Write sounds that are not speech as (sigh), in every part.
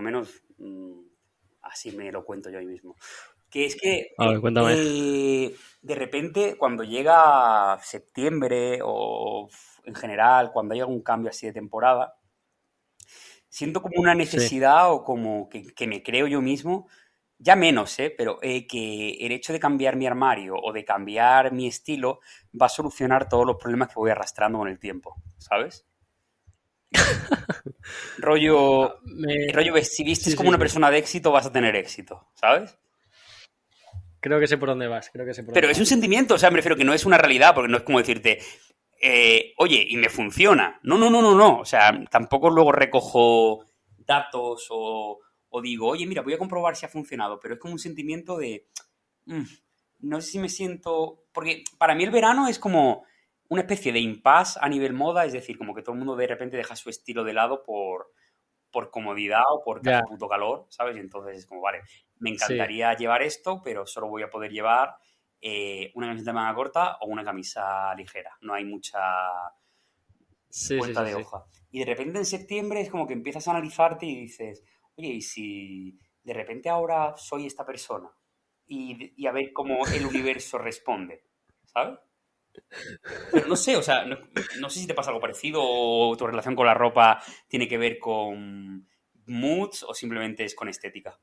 lo menos mm, así me lo cuento yo ahí mismo. Que es que A ver, cuéntame. eh, de repente cuando llega septiembre o en general cuando hay algún cambio así de temporada, siento como una necesidad o como que, que me creo yo mismo, ya menos, ¿eh? Pero eh, que el hecho de cambiar mi armario o de cambiar mi estilo va a solucionar todos los problemas que voy arrastrando con el tiempo, ¿sabes? (laughs) rollo, Me- rollo, vistes Sí, como sí, una sí. persona de éxito, vas a tener éxito, ¿sabes? Creo que sé por dónde vas, creo que sé por Pero dónde es un sentimiento, o sea, me refiero que no es una realidad, porque no es como decirte, eh, oye, y me funciona. No, no, no, no, no. O sea, tampoco luego recojo datos o, o digo, oye, mira, voy a comprobar si ha funcionado, pero es como un sentimiento de, mm, no sé si me siento, porque para mí el verano es como una especie de impasse a nivel moda, es decir, como que todo el mundo de repente deja su estilo de lado por, por comodidad o hace puto calor, ¿sabes? Y entonces es como, vale, me Sí. encantaría llevar esto, pero solo voy a poder llevar eh, una camiseta de manga corta o una camisa ligera. No hay mucha Sí, vuelta sí, de hoja. Y de repente en septiembre es como que empiezas a analizarte y dices, oye, ¿y si de repente ahora soy esta persona? Y, y a ver cómo el universo responde, ¿sabes? No sé, o sea, no, sé si te pasa algo parecido o tu relación con la ropa tiene que ver con moods o simplemente es con estética.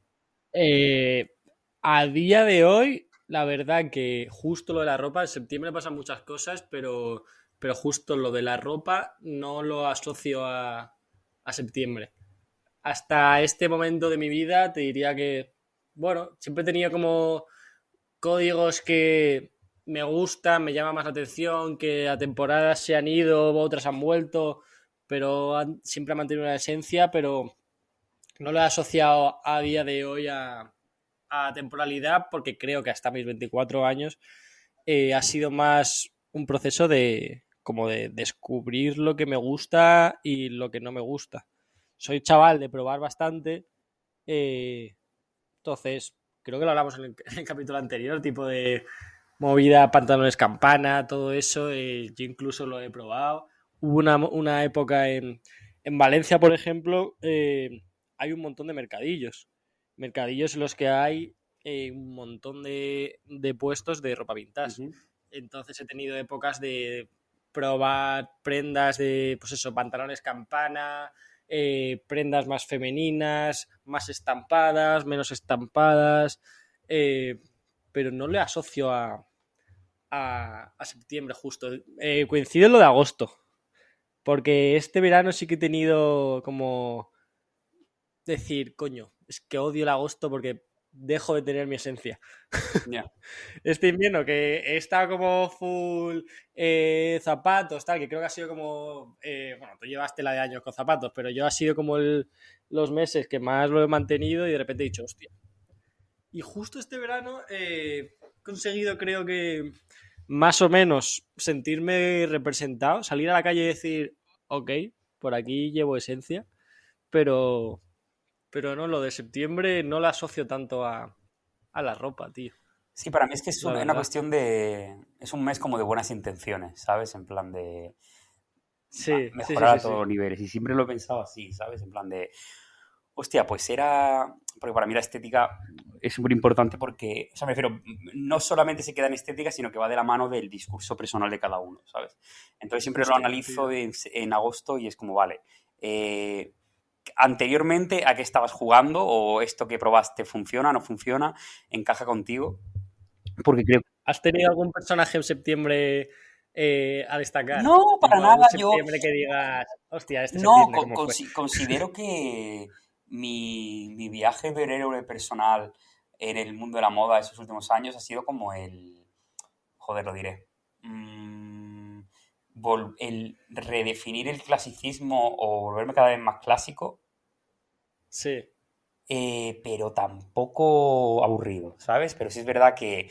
Eh, a día de hoy, la verdad que justo lo de la ropa, en septiembre pasan muchas cosas, pero, pero justo lo de la ropa no lo asocio a, a septiembre. Hasta este momento de mi vida te diría que, bueno, siempre tenido como códigos que me gustan, me llaman más la atención, que a temporadas se han ido, otras han vuelto, pero siempre ha mantenido una esencia, pero no lo he asociado a día de hoy a, a temporalidad porque creo que hasta mis 24 años eh, ha sido más un proceso de como de descubrir lo que me gusta y lo que no me gusta. Soy chaval de probar bastante, eh, entonces creo que lo hablamos en el, en el capítulo anterior, tipo de movida, pantalones campana, todo eso, eh, yo incluso lo he probado. Hubo una, una época en, en Valencia, por ejemplo, eh, hay un montón de mercadillos. Mercadillos en los que hay eh, un montón de, de puestos de ropa vintage. Entonces he tenido épocas de probar prendas de, pues eso, pantalones campana, prendas más femeninas, más estampadas, menos estampadas, pero no le asocio a, a, a septiembre justo. Eh, coincide en lo de agosto, porque este verano sí que he tenido como decir, coño, es que odio el agosto porque dejo de tener mi esencia. (laughs) Ya. Este invierno que está como full eh, zapatos, tal, que creo que ha sido como. eh, bueno, tú llevas tela de años con zapatos, pero yo ha sido como el- los meses que más lo he mantenido y de repente he dicho, hostia. Y justo este verano eh, conseguido, creo que más o menos sentirme representado, salir a la calle y decir, ok, por aquí llevo esencia, pero. Pero no, lo de septiembre no lo asocio tanto a, a la ropa, tío. Sí, para mí es que es La una, cuestión de... Es un mes como de buenas intenciones, ¿sabes? En plan de Sí, ma- sí, sí, mejorar sí, a todos los niveles. Y siempre lo he pensado así, ¿sabes? En plan de... Hostia, pues era... Porque para mí la estética es súper importante porque, o sea, me refiero, no solamente se queda en estética, sino que va de la mano del discurso personal de cada uno, ¿sabes? Entonces siempre lo analizo en, en agosto y es como, vale, eh, anteriormente a qué estabas jugando o esto que probaste funciona, no funciona, encaja contigo. Porque creo ¿Has tenido algún personaje en septiembre eh, a destacar? No, para nada, yo- que digas, hostia, este No, septiembre, con- considero que mi, mi viaje héroe personal en el mundo de la moda esos últimos años ha sido como el... Joder, lo diré. Mm, vol- el redefinir el clasicismo o volverme cada vez más clásico, Sí, eh, pero tampoco aburrido, ¿sabes? Pero sí es verdad que...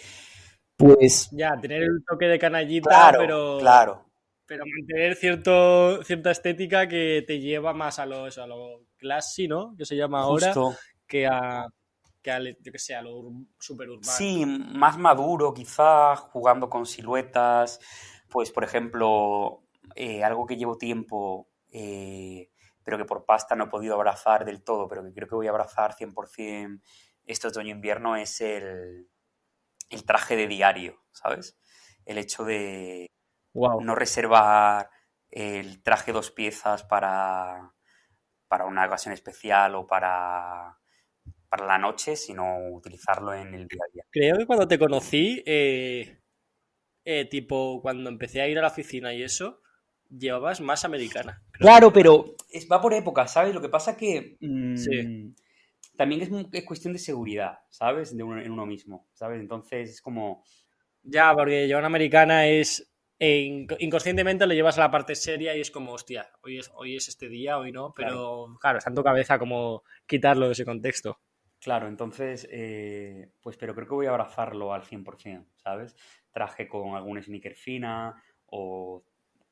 Pues... ya, tener el toque de canallita, Claro, pero, claro. pero mantener cierto, cierta estética que te lleva más a lo, eso, a lo classy, ¿no? Que se llama ahora, Justo. que a, que yo que sé, a lo ur- super urbano. Sí, más maduro quizá, jugando con siluetas. Pues, por ejemplo, eh, algo que llevo tiempo eh, pero que por pasta no he podido abrazar del todo, pero que creo que voy a abrazar 100% este otoño-invierno es el, el traje de diario, ¿sabes? El hecho de no reservar el traje dos piezas para, para una ocasión especial o para, para la noche, sino utilizarlo en el día a día. Creo que cuando te conocí, eh, eh, tipo cuando empecé a ir a la oficina y eso, llevabas más americana. Claro, pero va por época, ¿sabes? Lo que pasa que mm, también es, cuestión de seguridad, ¿sabes? De en uno mismo, ¿sabes? Entonces es como... Ya, porque llevar una americana es... inconscientemente lo llevas a la parte seria y es como, hostia, hoy es, hoy es este día, hoy no, pero claro, está en tu cabeza como quitarlo de ese contexto. Claro, entonces, eh, pues pero creo que voy a abrazarlo al 100%, ¿sabes? Traje con algún sneaker fina o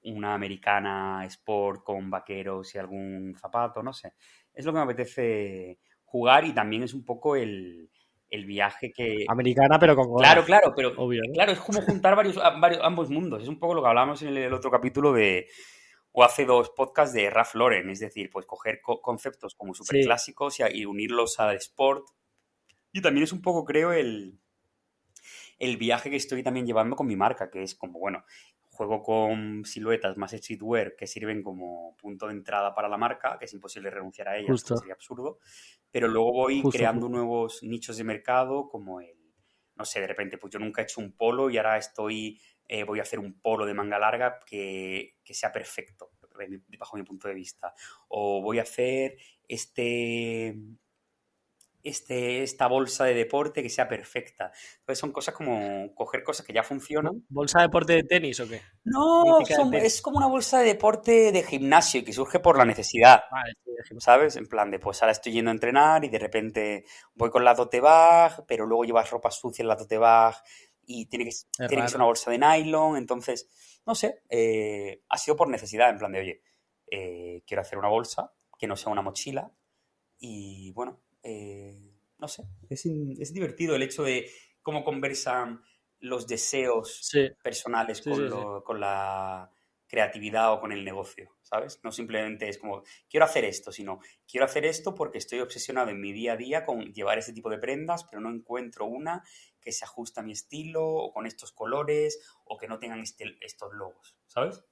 una americana sport con vaqueros y algún zapato, no sé. Es lo que me apetece jugar y también es un poco el, viaje que... Americana, pero con... Claro, claro, pero... Claro, es como juntar varios, varios, ambos mundos. Es un poco lo que hablamos en el, otro capítulo de... O hace dos podcasts de Ralph Lauren, es decir, pues coger conceptos como súper clásicos y, unirlos al sport. Y también es un poco, creo, el, el viaje que estoy también llevando con mi marca, que es como, bueno, juego con siluetas más streetwear que sirven como punto de entrada para la marca, que es imposible renunciar a ellas, sería absurdo, pero luego voy creando nuevos nichos de mercado como el, no sé, de repente, pues yo nunca he hecho un polo y ahora estoy, eh, voy a hacer un polo de manga larga que, que sea perfecto, bajo mi punto de vista, o voy a hacer este este, esta bolsa de deporte que sea perfecta. Entonces son cosas como coger cosas que ya funcionan. ¿Bolsa de deporte de tenis o qué? No, es como una bolsa de deporte de gimnasio y que surge por la necesidad. ¿Sabes? En plan de, pues ahora estoy yendo a entrenar y de repente voy con la tote bag, pero luego llevas ropa sucia en la tote bag y tiene que, tiene que ser una bolsa de nylon. Entonces, no sé, eh, ha sido por necesidad, en plan de, oye, eh, quiero hacer una bolsa que no sea una mochila y bueno, eh, no sé, es, divertido el hecho de cómo conversan los deseos personales con, la creatividad o con el negocio, ¿sabes? No simplemente es como, quiero hacer esto, sino, quiero hacer esto porque estoy obsesionado en mi día a día con llevar este tipo de prendas, pero no encuentro una que se ajuste a mi estilo o con estos colores o que no tengan este, estos logos, ¿sabes?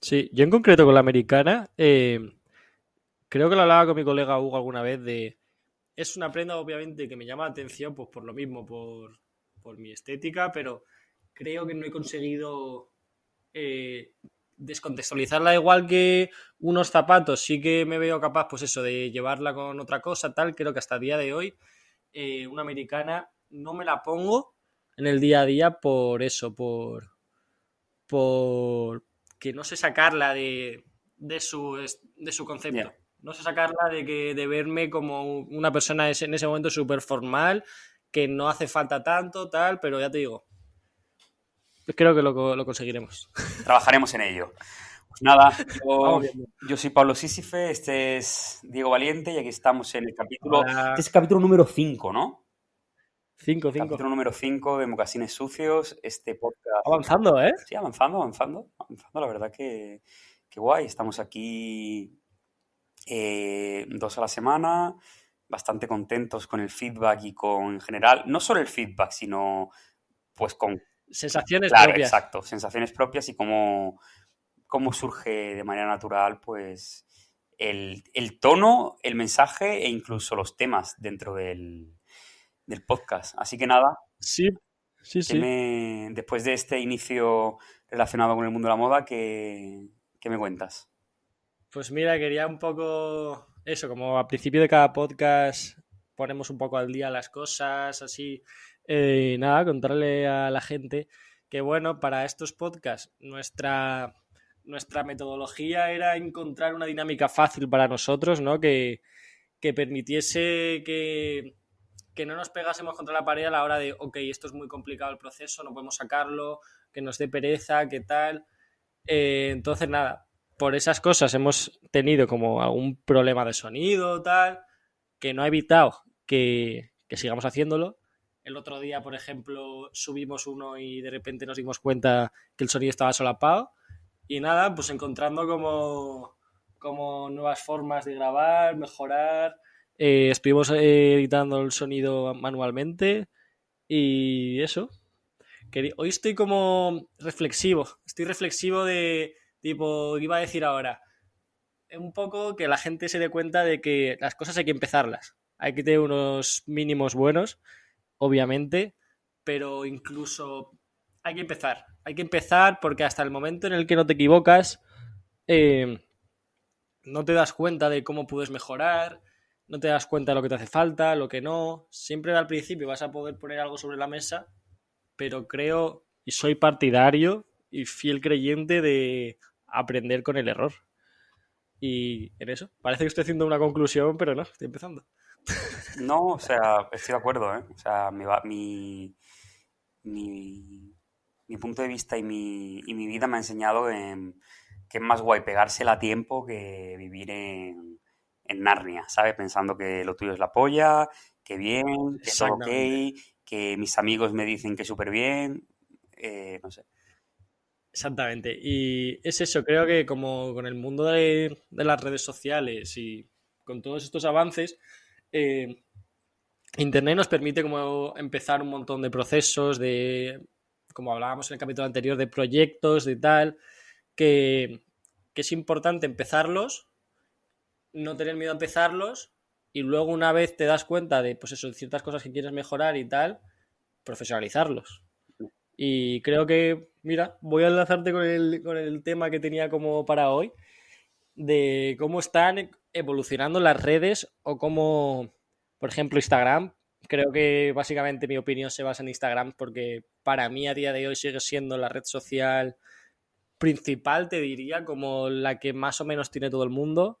Sí, yo en concreto con la americana, eh, creo que lo hablaba con mi colega Hugo alguna vez de... Es una prenda obviamente que me llama la atención pues por lo mismo, por, mi estética, pero creo que no he conseguido eh, descontextualizarla igual que unos zapatos. Sí que me veo capaz, pues eso, de llevarla con otra cosa, tal. Creo que hasta el día de hoy eh, una americana no me la pongo en el día a día por eso, por, por que no sé sacarla de, de, su, de su concepto no sé sacarla de que de verme como una persona en ese momento súper formal, que no hace falta tanto, tal, pero ya te digo, creo que lo, conseguiremos. (laughs) Trabajaremos en ello. Pues nada, yo, soy Pablo Sísife, este es Diego Valiente y aquí estamos en el capítulo. Este es el capítulo número 5, ¿no? 5, 5. Capítulo número 5 de Mocasines Sucios. Este podcast. Avanzando, ¿eh? Sí, avanzando, avanzando. Avanzando, la verdad que, que guay. Estamos aquí eh, dos a la semana, bastante contentos con el feedback y con en general, no solo el feedback, sino pues con... Sensaciones claro, propias. Exacto, sensaciones propias y cómo, cómo surge de manera natural pues el, tono, el mensaje e incluso los temas dentro del, del podcast. Así que nada. Sí, sí, sí. después de este inicio relacionado con el mundo de la moda, ¿qué, qué me cuentas? Pues mira, quería un poco eso, como al principio de cada podcast ponemos un poco al día las cosas, así. Eh, nada, contarle a la gente que, bueno, para estos podcasts nuestra, nuestra metodología era encontrar una dinámica fácil para nosotros, ¿no? Que, que permitiese que, que no nos pegásemos contra la pared a la hora de, ok, esto es muy complicado el proceso, no podemos sacarlo, que nos dé pereza, qué tal. Eh, entonces, nada, por esas cosas hemos tenido como algún problema de sonido, tal, que no ha evitado que, sigamos haciéndolo. El otro día, por ejemplo, subimos uno y de repente nos dimos cuenta que el sonido estaba solapado. Y nada, pues encontrando como, como nuevas formas de grabar, mejorar. Eh, estuvimos editando el sonido manualmente y eso. Hoy estoy como reflexivo, estoy reflexivo de tipo, iba a decir ahora, un poco que la gente se dé cuenta de que las cosas hay que empezarlas. Hay que tener unos mínimos buenos, obviamente, pero incluso hay que empezar. Hay que empezar porque hasta el momento en el que no te equivocas, eh, no te das cuenta de cómo puedes mejorar, no te das cuenta de lo que te hace falta, lo que no. Siempre al principio vas a poder poner algo sobre la mesa, pero creo y soy partidario y fiel creyente de aprender con el error. Y en eso, parece que estoy haciendo una conclusión, pero no, estoy empezando. No, o sea, estoy de acuerdo, ¿eh? O sea, mi, mi, mi, punto de vista y mi, y mi vida me ha enseñado que es más guay pegársela a tiempo que vivir en, en Narnia, ¿sabes? Pensando que lo tuyo es la polla, que bien, que todo ok, que mis amigos me dicen que súper bien, eh, no sé. Exactamente. Y es eso, creo que como con el mundo de, las redes sociales y con todos estos avances, eh, Internet nos permite como empezar un montón de procesos, de, como hablábamos en el capítulo anterior, de proyectos, de tal, que, es importante empezarlos, no tener miedo a empezarlos y luego una vez te das cuenta de, pues eso, ciertas cosas que quieres mejorar y tal, profesionalizarlos. Y creo que, mira, voy a enlazarte con el, con el tema que tenía como para hoy, de cómo están evolucionando las redes o cómo, por ejemplo, Instagram. Creo que básicamente mi opinión se basa en Instagram porque para mí a día de hoy sigue siendo la red social principal, te diría, como la que más o menos tiene todo el mundo.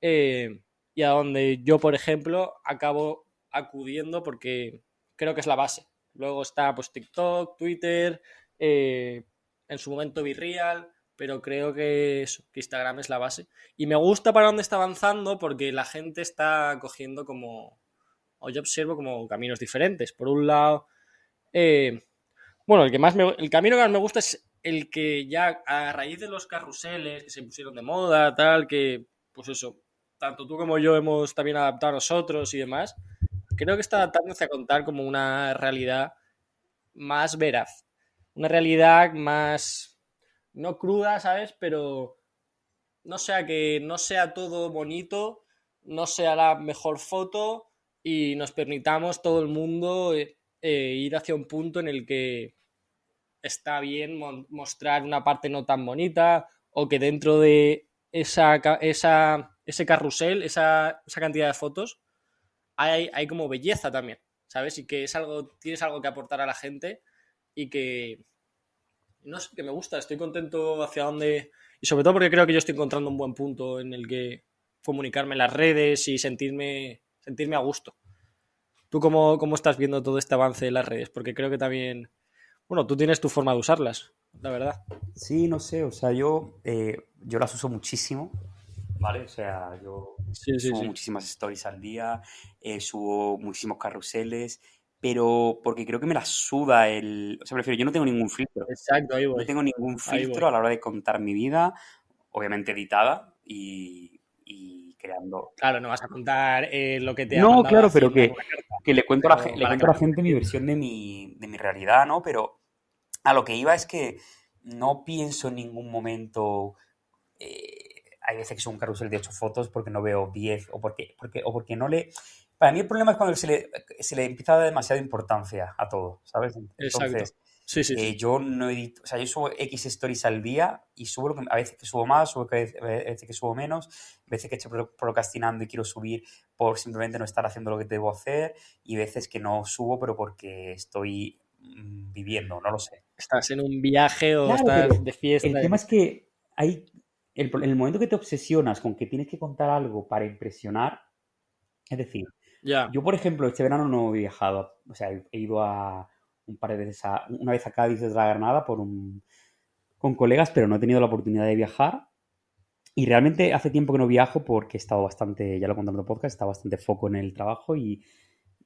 Eh, y a donde yo, por ejemplo, acabo acudiendo porque creo que es la base. Luego está pues TikTok, Twitter, eh, en su momento Virreal, pero creo que, Instagram es la base. Y me gusta para dónde está avanzando porque la gente está cogiendo como, o yo observo como caminos diferentes. Por un lado, eh, bueno, el, que más el camino que más me gusta es el que ya a raíz de los carruseles que se pusieron de moda, tal, que pues eso, tanto tú como yo hemos también adaptado a nosotros y demás, creo que está adaptándose a contar como una realidad más veraz. Una realidad más, no cruda, ¿sabes? Pero no sea que no sea todo bonito, no sea la mejor foto y nos permitamos todo el mundo eh, eh, ir hacia un punto en el que está bien mostrar una parte no tan bonita o que dentro de esa, esa, ese carrusel, esa, esa cantidad de fotos, hay, como belleza también, ¿sabes? Y que es algo, tienes algo que aportar a la gente y que, no sé, que me gusta, estoy contento hacia dónde, y sobre todo porque creo que yo estoy encontrando un buen punto en el que comunicarme en las redes y sentirme, sentirme a gusto. ¿Tú cómo, cómo estás viendo todo este avance de las redes? Porque creo que también, bueno, tú tienes tu forma de usarlas, la verdad. Sí, no sé, o sea, yo, eh, yo las uso muchísimo. ¿vale? O sea, yo subo muchísimas stories al día, eh, subo muchísimos carruseles, pero porque creo que me la suda el... O sea, prefiero, yo no tengo ningún filtro. Exacto, ahí voy. No tengo ningún filtro a la hora de contar mi vida, obviamente editada y, creando... Claro, no vas a contar eh, lo que te ha No, claro, pero que, que, le cuento, a la, le cuento a la gente mi versión de mi, de mi realidad, ¿no? Pero a lo que iba es que no pienso en ningún momento... Eh, hay veces que es un carrusel de ocho fotos porque no veo 10 o porque, porque, o porque no le... Para mí el problema es cuando se le, se le empieza a dar demasiada importancia a todo, ¿sabes? Entonces, Sí, sí, eh, yo no edito, o sea, yo subo X stories al día y subo lo que, a veces que subo más, a veces que subo menos, a veces que estoy procrastinando y quiero subir por simplemente no estar haciendo lo que debo hacer y veces que no subo pero porque estoy mm, viviendo, no lo sé. Estás en un viaje o estás de fiesta. El tema es que hay en el momento que te obsesionas con que tienes que contar algo para impresionar, es decir, yo por ejemplo este verano no he viajado, o sea, he ido a un par de veces a, una vez a Cádiz de la Granada por un, con colegas, pero no he tenido la oportunidad de viajar. Y realmente hace tiempo que no viajo porque he estado bastante, ya lo contado en el podcast, he estado bastante foco en el trabajo y,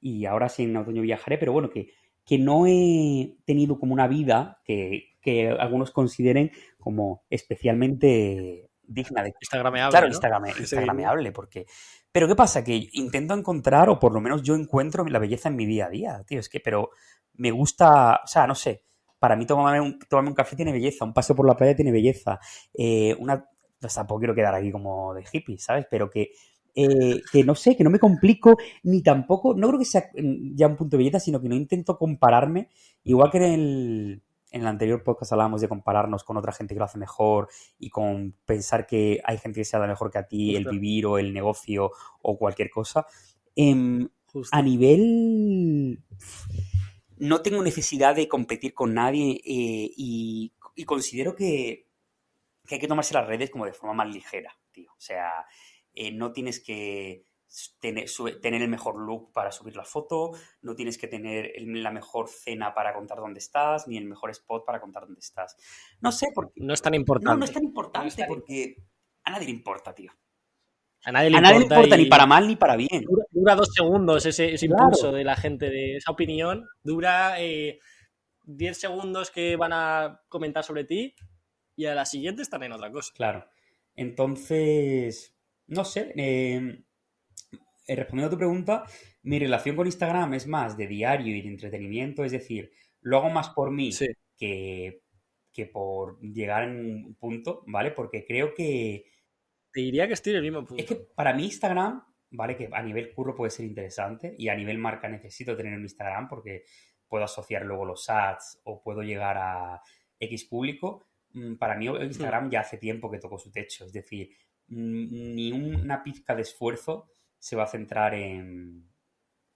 y ahora sí en otoño viajaré, pero bueno, que, que no he tenido como una vida que, que algunos consideren como especialmente digna de... Instagrameable, Claro, Sí. Instagrameable, porque... Pero ¿qué pasa? Que intento encontrar, o por lo menos yo encuentro la belleza en mi día a día, tío. Es que, pero me gusta, o sea, no sé. Para mí tomarme un, tomarme un café tiene belleza, un paseo por la playa tiene belleza. eh, una... O sea, tampoco quiero quedar aquí como de hippie, ¿sabes? Pero que, eh, que no sé, que no me complico, ni tampoco, no creo que sea ya un punto de belleza, sino que no intento compararme, igual que en el, en el anterior podcast hablábamos de compararnos con otra gente que lo hace mejor y con pensar que hay gente que se da mejor que a ti, el vivir o el negocio o cualquier cosa. Em, a nivel... No tengo necesidad de competir con nadie eh, y, y considero que, que hay que tomarse las redes como de forma más ligera, tío. O sea, eh, no tienes que tener, sube- tener el mejor look para subir la foto, no tienes que tener el- la mejor cena para contar dónde estás, ni el mejor spot para contar dónde estás. No sé, porque... No es tan importante. No, no es tan importante No es tan- porque a nadie le importa, tío. A nadie le A nadie le importa, importa y ni para mal ni para bien. Dura, dura dos segundos ese, ese Claro. impulso de la gente, de esa opinión. Dura eh, 10 segundos que van a comentar sobre ti y a la siguiente están en otra cosa. Claro. Entonces, no sé, eh, eh, respondiendo a tu pregunta, mi relación con Instagram es más de diario y de entretenimiento, es decir, lo hago más por mí Sí. que, que por llegar en un punto, ¿vale? Porque creo que Te diría que estoy en el mismo punto. es que para mí Instagram, ¿vale? Que a nivel curro puede ser interesante y a nivel marca necesito tener un Instagram porque puedo asociar luego los ads o puedo llegar a X público. Mm, Para mí Instagram ya hace tiempo que tocó su techo, es decir, mm, ni una pizca de esfuerzo se va a centrar en,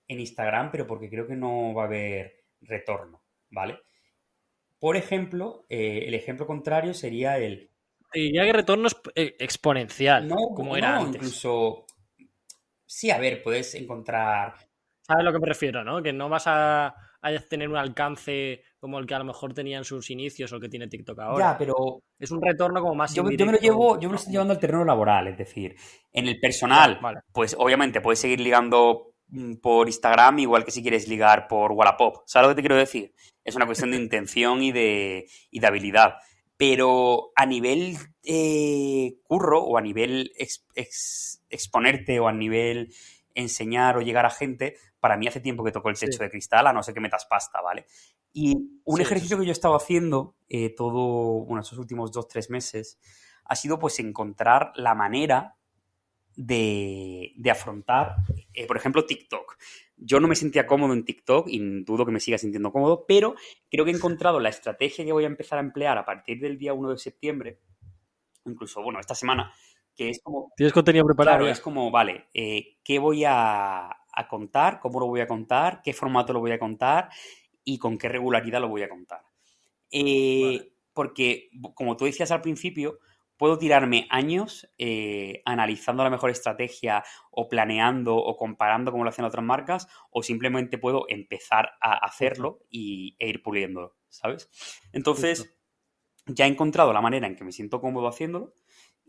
en Instagram, pero porque creo que no va a haber retorno, ¿vale? Por ejemplo, eh, el ejemplo contrario sería el Te diría que retorno es eh, exponencial, no, como no, era antes. incluso. Sí, a ver, puedes encontrar. ¿Sabes a lo que me refiero, no? Que no vas a, a tener un alcance como el que a lo mejor tenía en sus inicios o el que tiene TikTok ahora. Ya, pero Es un retorno como más yo, yo me lo llevo, yo me lo estoy llevando al terreno laboral, es decir, en el personal, Vale. pues obviamente puedes seguir ligando mm, por Instagram, igual que si quieres ligar por Wallapop. ¿Sabes lo que te quiero decir? Es una cuestión de (laughs) intención y de, y de habilidad. Pero a nivel eh, curro o a nivel ex- ex- exponerte o a nivel enseñar o llegar a gente, para mí hace tiempo que tocó el Sí. techo de cristal, a no ser que metas pasta, ¿vale? Y un Sí, ejercicio que yo he estado haciendo eh, todo, bueno, estos últimos dos, tres meses, ha sido pues encontrar la manera de, de afrontar, eh, por ejemplo, TikTok. Yo no me sentía cómodo en TikTok y dudo que me siga sintiendo cómodo, pero creo que he encontrado la estrategia que voy a empezar a emplear a partir del día 1 de septiembre, incluso, bueno, esta semana, que es como, Tienes contenido preparado. claro, es como, vale, eh, ¿qué voy a, a contar? ¿Cómo lo voy a contar? ¿Qué formato lo voy a contar? ¿Y con qué regularidad lo voy a contar? Eh, Vale. Porque, como tú decías al principio, puedo tirarme años eh, analizando la mejor estrategia o planeando o comparando cómo lo hacen otras marcas o simplemente puedo empezar a hacerlo y, e ir puliéndolo, ¿sabes? Entonces, Justo. ya he encontrado la manera en que me siento cómodo haciéndolo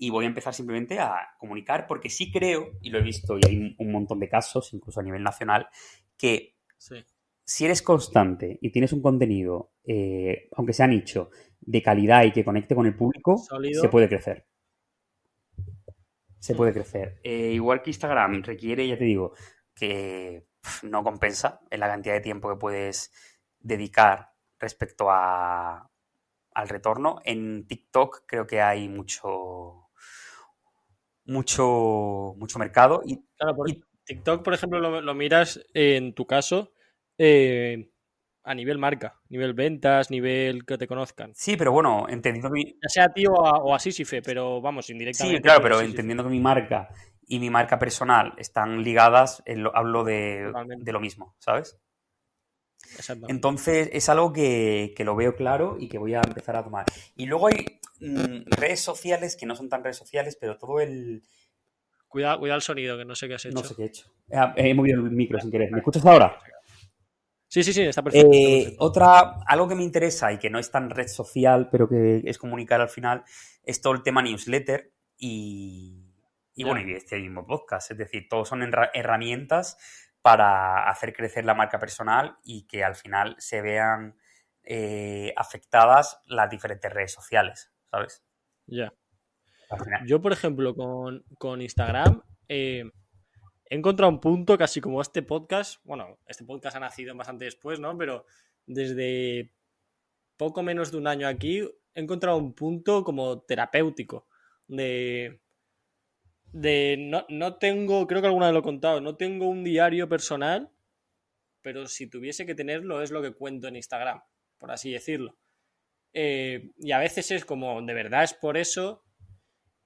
y voy a empezar simplemente a comunicar porque sí creo, y lo he visto y hay un- montón de casos, incluso a nivel nacional, que Sí. si eres constante y tienes un contenido, eh, aunque sea nicho, de calidad y que conecte con el público, Sólido. se puede crecer. Se Mm. puede crecer. Eh, igual que Instagram requiere, ya te digo, que no compensa en la cantidad de tiempo que puedes dedicar respecto a, al retorno. En TikTok creo que hay mucho, mucho, mucho mercado y Claro, por Y- TikTok, por ejemplo, lo, lo miras en tu caso eh, a nivel marca, nivel ventas, nivel que te conozcan. sí, pero bueno, entendiendo mi, Ya sea a ti o a, o a Sísife, pero vamos, indirectamente. Sí, claro, pero entendiendo que mi marca y mi marca personal están ligadas, eh, lo- hablo de, de lo mismo, ¿sabes? Entonces es algo que, que lo veo claro y que voy a empezar a tomar. Y luego hay mm, redes sociales que no son tan redes sociales, pero todo el... Cuidado, cuidado el sonido, que no sé qué has hecho. No sé qué he hecho. Ah, He movido el micro sin querer. ¿Me escuchas ahora? Sí, sí, sí, está perfecto. está Eh, perfecto. otra, algo que me interesa y que no es tan red social, pero que es comunicar al final, es todo el tema newsletter y, y bueno, y este mismo podcast. Es decir, todos son herra- herramientas para hacer crecer la marca personal y que al final se vean eh, afectadas las diferentes redes sociales, ¿sabes? Ya. Yo, por ejemplo, con, Instagram eh, he encontrado un punto casi como este podcast. Bueno, este podcast ha nacido bastante después, ¿no? Pero desde poco menos de un año aquí he encontrado un punto como terapéutico de de no, no, tengo, creo que alguna vez lo he contado, no tengo un diario personal, pero si tuviese que tenerlo es lo que cuento en Instagram, por así decirlo. Eh, y a veces es como, de verdad es por eso,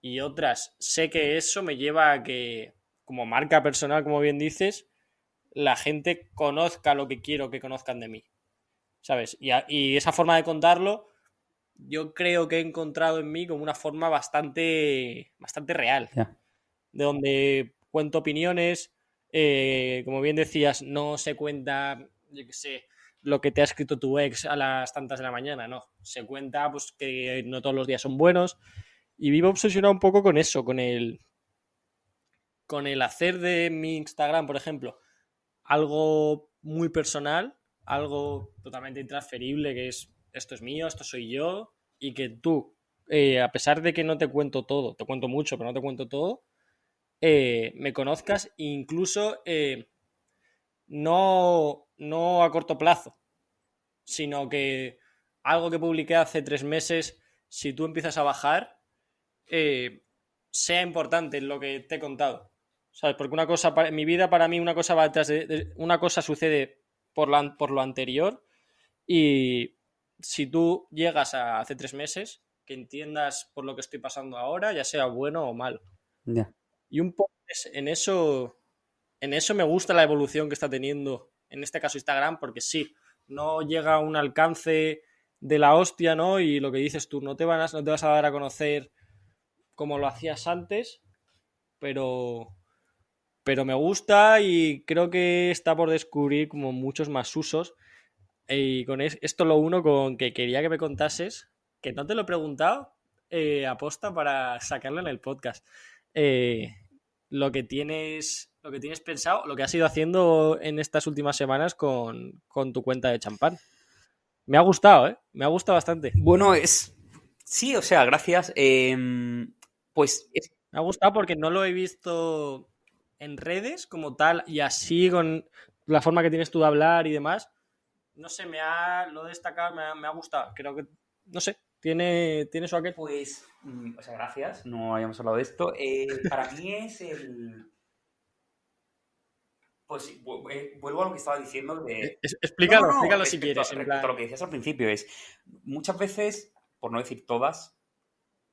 y otras, sé que eso me lleva a que, como marca personal, como bien dices, la gente conozca lo que quiero que conozcan de mí. ¿Sabes? Y, esa forma de contarlo, yo creo que he encontrado en mí como una forma bastante, bastante real de donde cuento opiniones. Eh, como bien decías, no se cuenta, yo qué sé, lo que te ha escrito tu ex a las tantas de la mañana, no. Se cuenta pues, que no todos los días son buenos. Y vivo obsesionado un poco con eso, con el. Con el hacer de mi Instagram, por ejemplo, algo muy personal, algo totalmente intransferible, que es esto es mío, esto soy yo, y que tú, eh, a pesar de que no te cuento todo, te cuento mucho, pero no te cuento todo, eh, me conozcas, incluso eh, no, no a corto plazo, sino que algo que publiqué hace tres meses, si tú empiezas a bajar, eh, sea importante en lo que te he contado. ¿Sabes? Porque una cosa, en mi vida, para mí, una cosa va detrás de, una cosa sucede por, por lo anterior y si tú llegas a hace tres meses, que entiendas por lo que estoy pasando ahora, ya sea bueno o malo. Y un poco en eso, en eso me gusta la evolución que está teniendo, en este caso Instagram, porque sí, no llega a un alcance de la hostia, ¿no? Y lo que dices tú, no te, vas, no te vas a dar a conocer como lo hacías antes, pero, pero me gusta y creo que está por descubrir como muchos más usos. Y con esto lo uno con que quería que me contases, que no te lo he preguntado, eh, aposta para sacarlo en el podcast. Eh, lo que tienes, lo que tienes pensado, lo que has ido haciendo en estas últimas semanas con, tu cuenta de champán. Me ha gustado, ¿eh? Me ha gustado bastante. Bueno, es. Sí, o sea, gracias. Em, pues. Me ha gustado porque no lo he visto en redes como tal y así con la forma que tienes tú de hablar y demás. No sé, me ha. Lo he destacado, me ha, me ha gustado. Creo que. No sé, tiene, tiene su aquel. Pues, mm, o sea, gracias, no habíamos hablado de esto. Eh, para mí es el... Pues eh, vuelvo a lo que estaba diciendo de... Explícalo, explícalo si quieres. lo que decías al principio es, muchas veces, por no decir todas,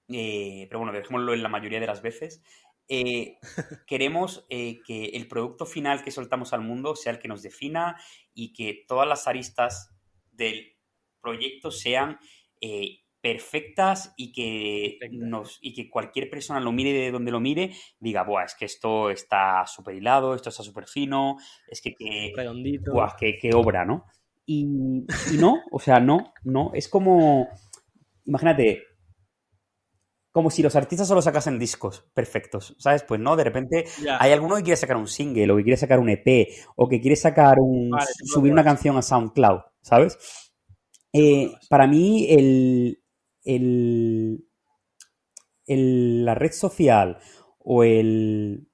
eh, pero bueno, dejémoslo en la mayoría de las veces, (laughs) queremos que el producto final que soltamos al mundo sea el que nos defina y que todas las aristas del proyecto sean perfectas y que, nos, y que cualquier persona lo mire de donde lo mire, diga, Buah, es que esto está súper hilado, esto está súper fino, es que, que redondito. Buah, qué, obra, ¿no? Y, no, o sea, no, no, es como, imagínate, como si los artistas solo sacasen discos perfectos, ¿sabes? Pues no, de repente hay alguno que quiere sacar un single o que quiere sacar un EP o que quiere sacar un, subir una canción a SoundCloud, ¿sabes? Eh, para mí el, el, la red social o el,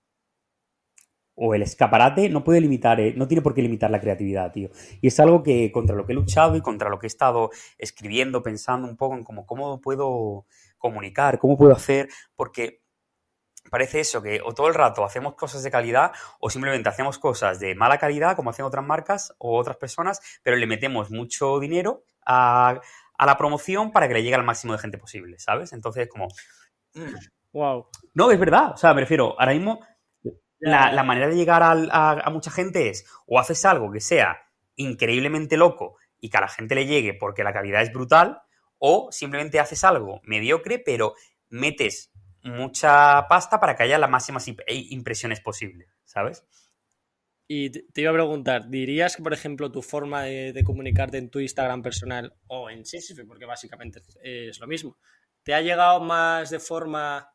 o el escaparate no puede limitar, eh, no tiene por qué limitar la creatividad, tío. Y es algo que contra lo que he luchado y contra lo que he estado escribiendo, pensando un poco en cómo, cómo puedo comunicar, cómo puedo hacer, porque parece eso, que o todo el rato hacemos cosas de calidad o simplemente hacemos cosas de mala calidad, como hacen otras marcas o otras personas, pero le metemos mucho dinero a, a la promoción para que le llegue al máximo de gente posible, ¿sabes? Entonces, como... Wow. Mm. No, es verdad. O sea, me refiero, ahora mismo la, manera de llegar a, mucha gente es o haces algo que sea increíblemente loco y que a la gente le llegue porque la calidad es brutal, o simplemente haces algo mediocre, pero metes mucha pasta para que haya las máximas impresiones posibles, ¿sabes? Y te iba a preguntar, ¿dirías que, por ejemplo, tu forma de, comunicarte en tu Instagram personal o en Sísife, porque básicamente es, lo mismo, te ha llegado más de forma,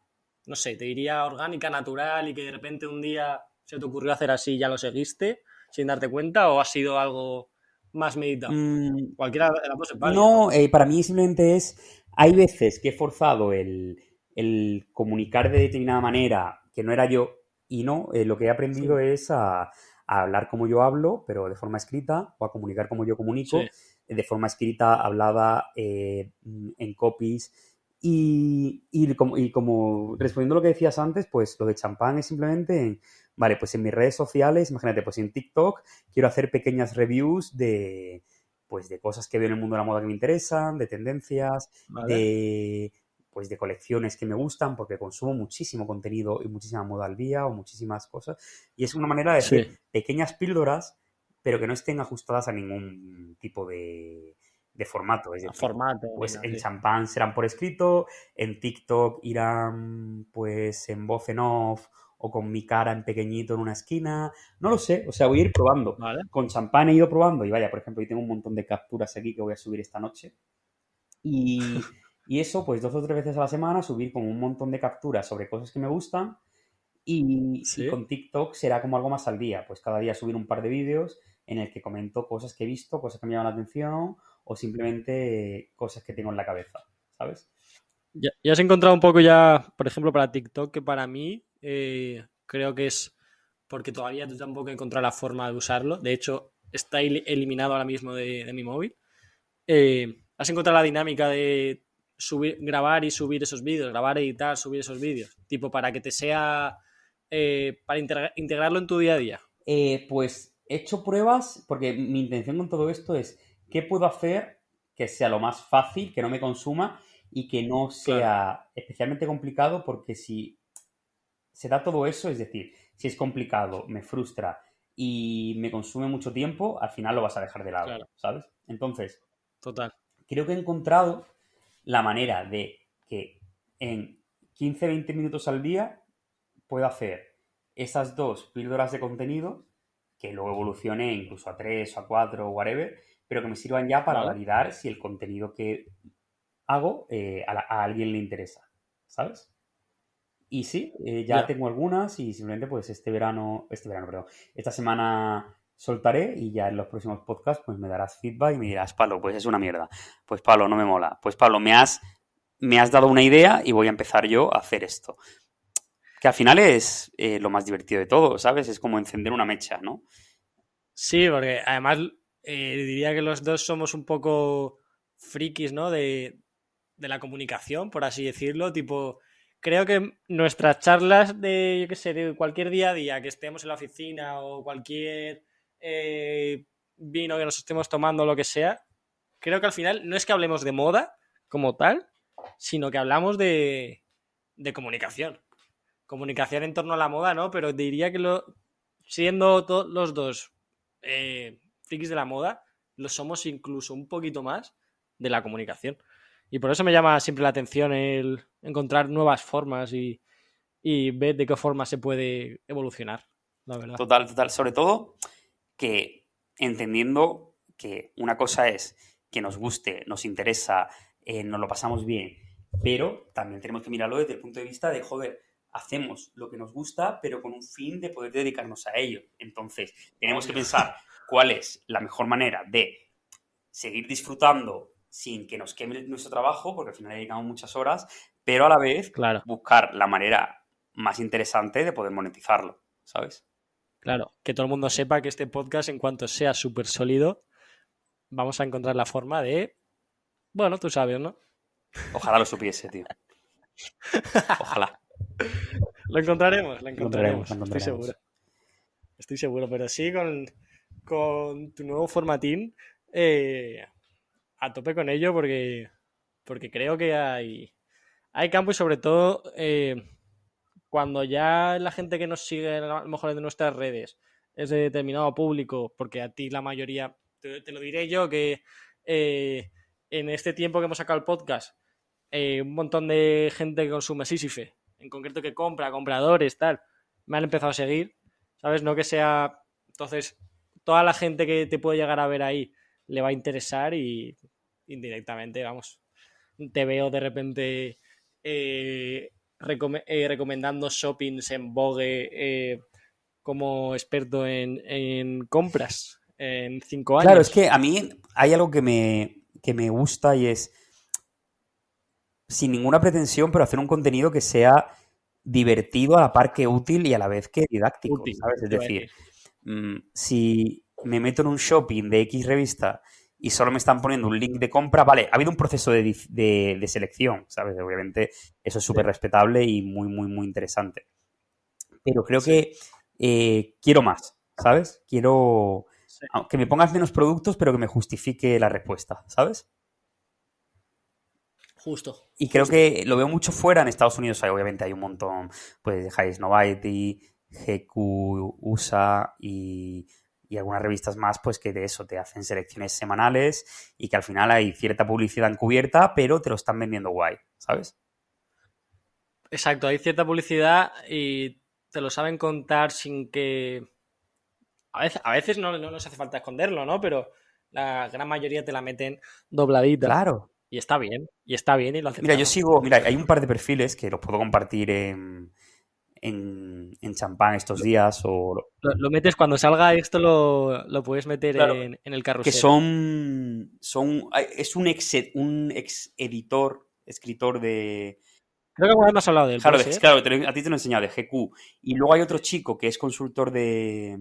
no sé, te diría orgánica, natural y que de repente un día se te ocurrió hacer así y ya lo seguiste sin darte cuenta o ha sido algo más meditado? Mm, Cualquiera de las dos No, eh, para mí simplemente es, hay veces que he forzado el el comunicar de determinada manera que no era yo y no, eh, lo que he aprendido es a, hablar como yo hablo, pero de forma escrita, o a comunicar como yo comunico, de forma escrita, hablada, eh, en copies. Y, y, como, y, como, respondiendo a lo que decías antes, pues lo de champán es simplemente, vale, pues en mis redes sociales, imagínate, pues en TikTok quiero hacer pequeñas reviews de, pues de cosas que veo en el mundo de la moda que me interesan, de tendencias, de pues de colecciones que me gustan porque consumo muchísimo contenido y muchísima moda al día o muchísimas cosas. Y es una manera de hacer pequeñas píldoras, pero que no estén ajustadas a ningún tipo de, formato. Es formato. Pues en champán serán por escrito, en TikTok irán pues en voz en off o con mi cara en pequeñito en una esquina. No lo sé, o sea, voy a ir probando. Con champán he ido probando y vaya, por ejemplo, yo tengo un montón de capturas aquí que voy a subir esta noche. Y (laughs) Y eso, pues dos o tres veces a la semana, subir como un montón de capturas sobre cosas que me gustan. Y, con TikTok será como algo más al día. Pues cada día subir un par de vídeos en el que comento cosas que he visto, cosas que me llaman la atención o simplemente cosas que tengo en la cabeza, ¿sabes? Ya, has encontrado un poco ya, por ejemplo, para TikTok, que para mí eh, creo que es porque todavía tú tampoco he encontrado la forma de usarlo. De hecho, está eliminado ahora mismo de, mi móvil. Eh, ¿Has encontrado la dinámica de subir, grabar y subir esos vídeos, grabar, editar, subir esos vídeos? Tipo, para que te sea, eh, para integrarlo en tu día a día. Eh, pues he hecho pruebas, porque mi intención con todo esto es, ¿qué puedo hacer que sea lo más fácil, que no me consuma y que no sea especialmente complicado? Porque si se da todo eso, es decir, si es complicado, me frustra y me consume mucho tiempo, al final lo vas a dejar de lado, ¿sabes? Entonces, Total. creo que he encontrado la manera de que en 15-20 minutos al día pueda hacer esas dos píldoras de contenido que luego evolucione incluso a tres, a cuatro, whatever, pero que me sirvan ya para validar si el contenido que hago eh, a, alguien le interesa, ¿sabes? Y sí, eh, ya tengo algunas y simplemente pues este verano, este verano, perdón, esta semana soltaré y ya en los próximos podcasts pues me darás feedback y me dirás, Pablo, pues es una mierda. Pues Pablo, no me mola. Pues Pablo, me has, me has dado una idea y voy a empezar yo a hacer esto. Que al final es eh, lo más divertido de todo, ¿sabes? Es como encender una mecha, ¿no? Sí, porque además eh, diría que los dos somos un poco frikis, ¿no? De, de la comunicación, por así decirlo. Tipo, creo que nuestras charlas de, yo qué sé, de cualquier día a día, que estemos en la oficina o cualquier eh, vino que nos estemos tomando, lo que sea, creo que al final no es que hablemos de moda como tal, sino que hablamos de, de comunicación. Comunicación en torno a la moda, ¿no? Pero diría que lo, siendo los dos eh, de la moda, lo somos incluso un poquito más de la comunicación. Y por eso me llama siempre la atención el encontrar nuevas formas y, y ver de qué forma se puede evolucionar, la verdad. Total, total. Sobre todo, que entendiendo que una cosa es que nos guste, nos interesa, eh, nos lo pasamos bien, pero también tenemos que mirarlo desde el punto de vista de, joder, hacemos lo que nos gusta, pero con un fin de poder dedicarnos a ello. Entonces, tenemos que pensar (laughs) cuál es la mejor manera de seguir disfrutando sin que nos queme nuestro trabajo, porque al final dedicamos muchas horas, pero a la vez buscar la manera más interesante de poder monetizarlo, ¿sabes? Claro, que todo el mundo sepa que este podcast, en cuanto sea súper sólido, vamos a encontrar la forma de. Bueno, tú sabes, ¿no? Ojalá lo supiese, tío. Ojalá. lo encontraremos, lo encontraremos. Estoy seguro. Estoy seguro, pero sí con, con tu nuevo formatín. Eh, a tope con ello porque, porque creo que hay, hay campo y sobre todo eh, cuando ya la gente que nos sigue, a lo mejor en nuestras redes, es de determinado público, porque a ti la mayoría, te, lo diré yo, que eh, en este tiempo que hemos sacado el podcast, eh, un montón de gente que consume Sísife, en concreto que compra, compradores, tal, me han empezado a seguir, ¿sabes? No que sea... Entonces, toda la gente que te puede llegar a ver ahí le va a interesar y indirectamente, vamos, te veo de repente eh, eh, recomendando shoppings en Vogue eh, como experto en, compras en cinco años. Claro, es que a mí hay algo que me, que me gusta y es sin ninguna pretensión, pero hacer un contenido que sea divertido a la par que útil y a la vez que didáctico, Útil, ¿sabes? Es decir, mm, si me meto en un shopping de X revista y solo me están poniendo un link de compra, vale, ha habido un proceso de, de- de selección, ¿sabes? Obviamente eso es súper respetable y muy, muy, muy interesante. Pero creo que eh, quiero más, ¿sabes? Quiero Sí. que me pongas menos productos, pero que me justifique la respuesta, ¿sabes? Justo. Y creo que lo veo mucho fuera en Estados Unidos. Hay, obviamente hay un montón, pues, de High Snobiety, GQ, USA y, y algunas revistas más, pues, que de eso te hacen selecciones semanales y que al final hay cierta publicidad encubierta, pero te lo están vendiendo guay, ¿sabes? Exacto, hay cierta publicidad y te lo saben contar sin que... A veces, a veces no, no nos hace falta esconderlo, ¿no? Pero la gran mayoría te la meten dobladita. Claro. Y está bien, y está bien y lo. Mira, yo sigo, mira, hay un par de perfiles que los puedo compartir en, en, en champán estos días o Lo, lo metes cuando salga esto, lo, lo puedes meter Claro. en, en el carrusel. que son, son es un ex, un ex editor, escritor de, Creo que alguna vez me has hablado de él. Claro, ¿puede es- ser? claro, te lo- a ti te lo he enseñado, de GQ. Y luego hay otro chico que es consultor de,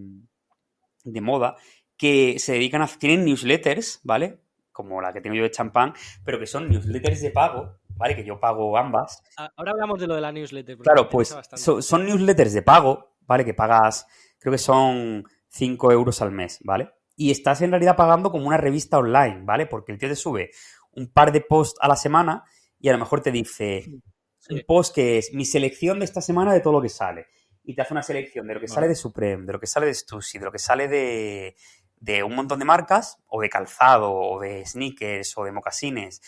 de moda que se dedican a... Tienen newsletters, ¿vale? Como la que tengo yo de champán, pero que son newsletters de pago, ¿vale? Que yo pago ambas. A- Ahora hablamos de lo de la newsletter. Claro, pues so- son newsletters de pago, ¿vale? Que pagas, creo que son 5 euros al mes, ¿vale? Y estás en realidad pagando como una revista online, ¿vale? Porque el tío te sube un par de posts a la semana y a lo mejor te dice Sí. un post que es mi selección de esta semana de todo lo que sale. Y te hace una selección de lo que Vale. sale de Supreme, de lo que sale de Stussy, de lo que sale de, de un montón de marcas, o de calzado, o de sneakers, o de mocasines.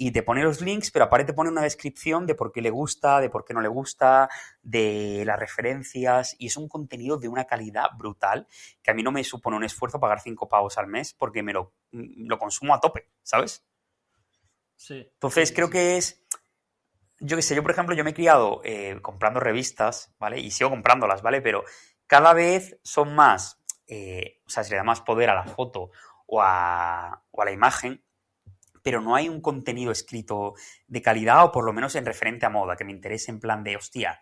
Y te pone los links, pero aparte te pone una descripción de por qué le gusta, de por qué no le gusta, de las referencias. Y es un contenido de una calidad brutal que a mí no me supone un esfuerzo pagar cinco pavos al mes porque me lo, lo consumo a tope, ¿sabes? Sí. Entonces Sí, creo sí. que es, yo qué sé, yo por ejemplo, yo me he criado eh, comprando revistas, ¿vale? Y sigo comprándolas, ¿vale? Pero cada vez son más, eh, o sea, se le da más poder a la foto o a, o a la imagen, pero no hay un contenido escrito de calidad o por lo menos en referente a moda que me interese en plan de, hostia,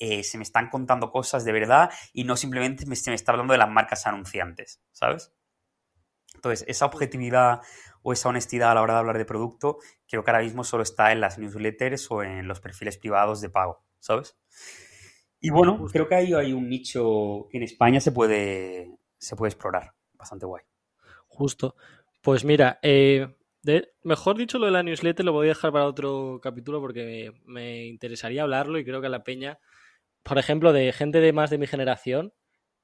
eh, se me están contando cosas de verdad y no simplemente me, se me está hablando de las marcas anunciantes, ¿sabes? Entonces, esa objetividad o esa honestidad a la hora de hablar de producto, creo que ahora mismo solo está en las newsletters o en los perfiles privados de pago, ¿sabes? Y bueno, creo que ahí hay un nicho que en España se puede, se puede explorar. Bastante guay. Justo. Pues mira, eh, de- mejor dicho, lo de la newsletter lo voy a dejar para otro capítulo porque me, me interesaría hablarlo y creo que a la peña, por ejemplo, de gente de más de mi generación,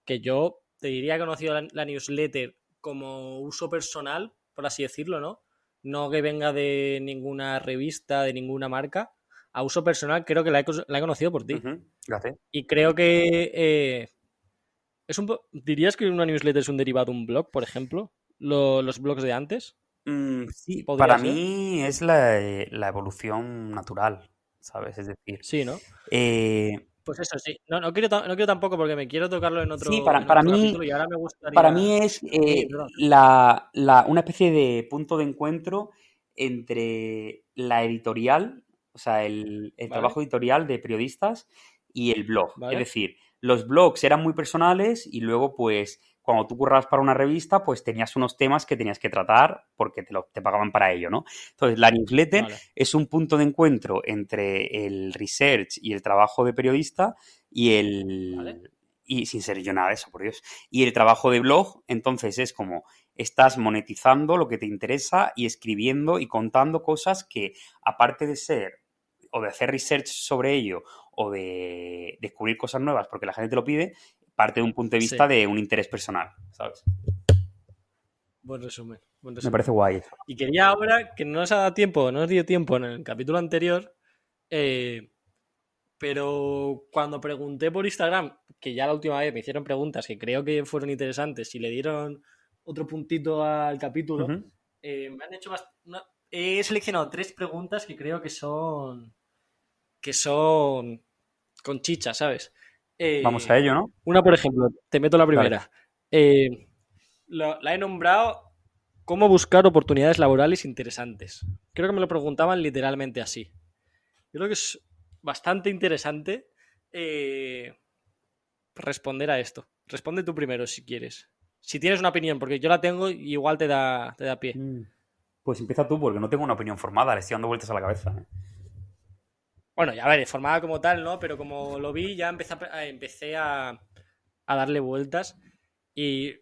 que yo te diría que he conocido la, la newsletter como uso personal, por así decirlo, ¿no? No que venga de ninguna revista, de ninguna marca. A uso personal creo que la he, la he conocido por ti. Gracias. Y creo que eh, es un ¿Dirías que una newsletter es un derivado de un blog, por ejemplo? Lo- los blogs de antes. Mm, sí, ¿Podría para ser? mí es la, eh, la evolución natural, ¿sabes? Es decir, Sí, ¿no? eh, Pues eso, sí. No, no quiero, no quiero tampoco porque me quiero tocarlo en otro, Sí, para- en para otro mí- y ahora me gustaría... Para mí es eh, la, la- una especie de punto de encuentro entre la editorial, o sea, el, el Vale. trabajo editorial de periodistas y el blog. Vale. Es decir, los blogs eran muy personales y luego, pues, cuando tú currabas para una revista, pues tenías unos temas que tenías que tratar porque te, lo, te pagaban para ello, ¿no? Entonces, la newsletter Vale. es un punto de encuentro entre el research y el trabajo de periodista y el... Vale. Y sin ser yo nada de eso, por Dios. Y el trabajo de blog, entonces es como estás monetizando lo que te interesa y escribiendo y contando cosas que, aparte de ser o de hacer research sobre ello o de descubrir cosas nuevas porque la gente te lo pide, parte de un punto de Sí. vista de un interés personal, ¿sabes? Buen resumen. buen Me resumen. parece guay. Y quería ahora, que no nos ha dado tiempo, no nos dio tiempo en el capítulo anterior, eh, pero cuando pregunté por Instagram, que ya la última vez me hicieron preguntas que creo que fueron interesantes y le dieron otro puntito al capítulo, eh, me han hecho más... una- he seleccionado tres preguntas que creo que son... que son con chicha, ¿sabes? Eh, Vamos a ello, ¿no? Una, por ejemplo, te meto la primera. Eh, la he nombrado ¿Cómo buscar oportunidades laborales interesantes? Creo que me lo preguntaban literalmente así. creo que es bastante interesante eh, responder a esto. Responde tú primero si quieres. Si tienes una opinión, porque yo la tengo y igual te da, te da pie. Mm. Pues empieza tú, porque no tengo una opinión formada, le estoy dando vueltas a la cabeza. ¿eh? Bueno, ya ver, formada como tal, ¿no? Pero como lo vi, ya empecé a, a, a darle vueltas. Y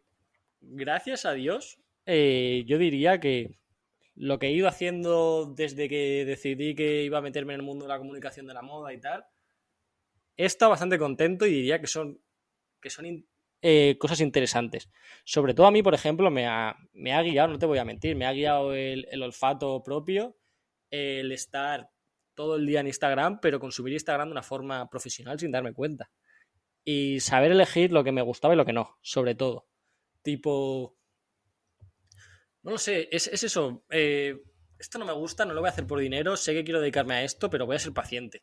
gracias a Dios, eh, yo diría que lo que he ido haciendo desde que decidí que iba a meterme en el mundo de la comunicación de la moda y tal, he estado bastante contento y diría que son, eh, cosas interesantes. Sobre todo a mí, por ejemplo, me ha, me ha guiado, no te voy a mentir, me ha guiado el, el olfato propio, el estar todo el día en Instagram, pero consumir Instagram de una forma profesional sin darme cuenta. Y saber elegir lo que me gustaba y lo que no, sobre todo. Tipo, no lo sé, es, es eso. Eh, esto no me gusta, no lo voy a hacer por dinero, sé que quiero dedicarme a esto, pero voy a ser paciente.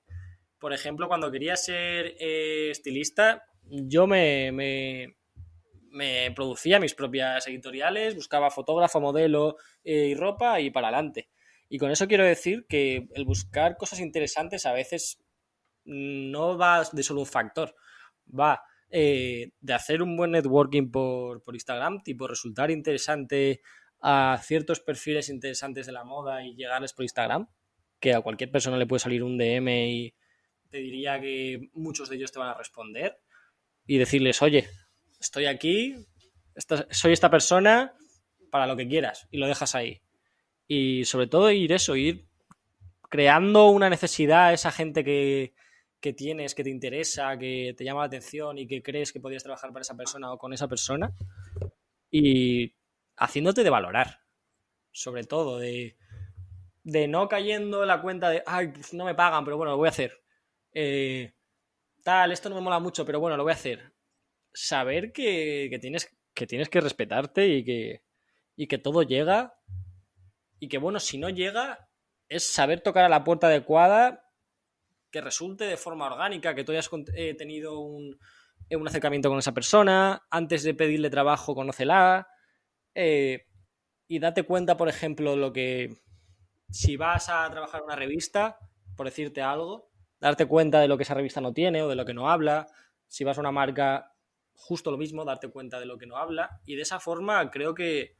Por ejemplo, cuando quería ser eh, estilista, yo me, me, producía mis propias editoriales, buscaba fotógrafo, modelo eh, y ropa y para adelante. Y con eso quiero decir que el buscar cosas interesantes a veces no va de solo un factor, va eh, de hacer un buen networking por, por Instagram, tipo resultar interesante a ciertos perfiles interesantes de la moda y llegarles por Instagram, que a cualquier persona le puede salir un DM y te diría que muchos de ellos te van a responder y decirles, oye, estoy aquí, soy esta persona para lo que quieras y lo dejas ahí. Y sobre todo ir eso, ir creando una necesidad a esa gente que, que tienes, que te interesa, que te llama la atención y que crees que podrías trabajar para esa persona o con esa persona. Y haciéndote de valorar, sobre todo, de, de no cayendo en la cuenta de, ay, no me pagan, pero bueno, lo voy a hacer. Eh, tal, esto no me mola mucho, pero bueno, lo voy a hacer. Saber que, que, tienes, que tienes que respetarte y que, y que todo llega. Y que bueno, si no llega, es saber tocar a la puerta adecuada, que resulte de forma orgánica, que tú hayas eh, tenido un, un acercamiento con esa persona, antes de pedirle trabajo, conócela eh, y date cuenta, por ejemplo, lo que si vas a trabajar en una revista, por decirte algo, darte cuenta de lo que esa revista no tiene o de lo que no habla. Si vas a una marca, justo lo mismo, darte cuenta de lo que no habla. Y de esa forma creo que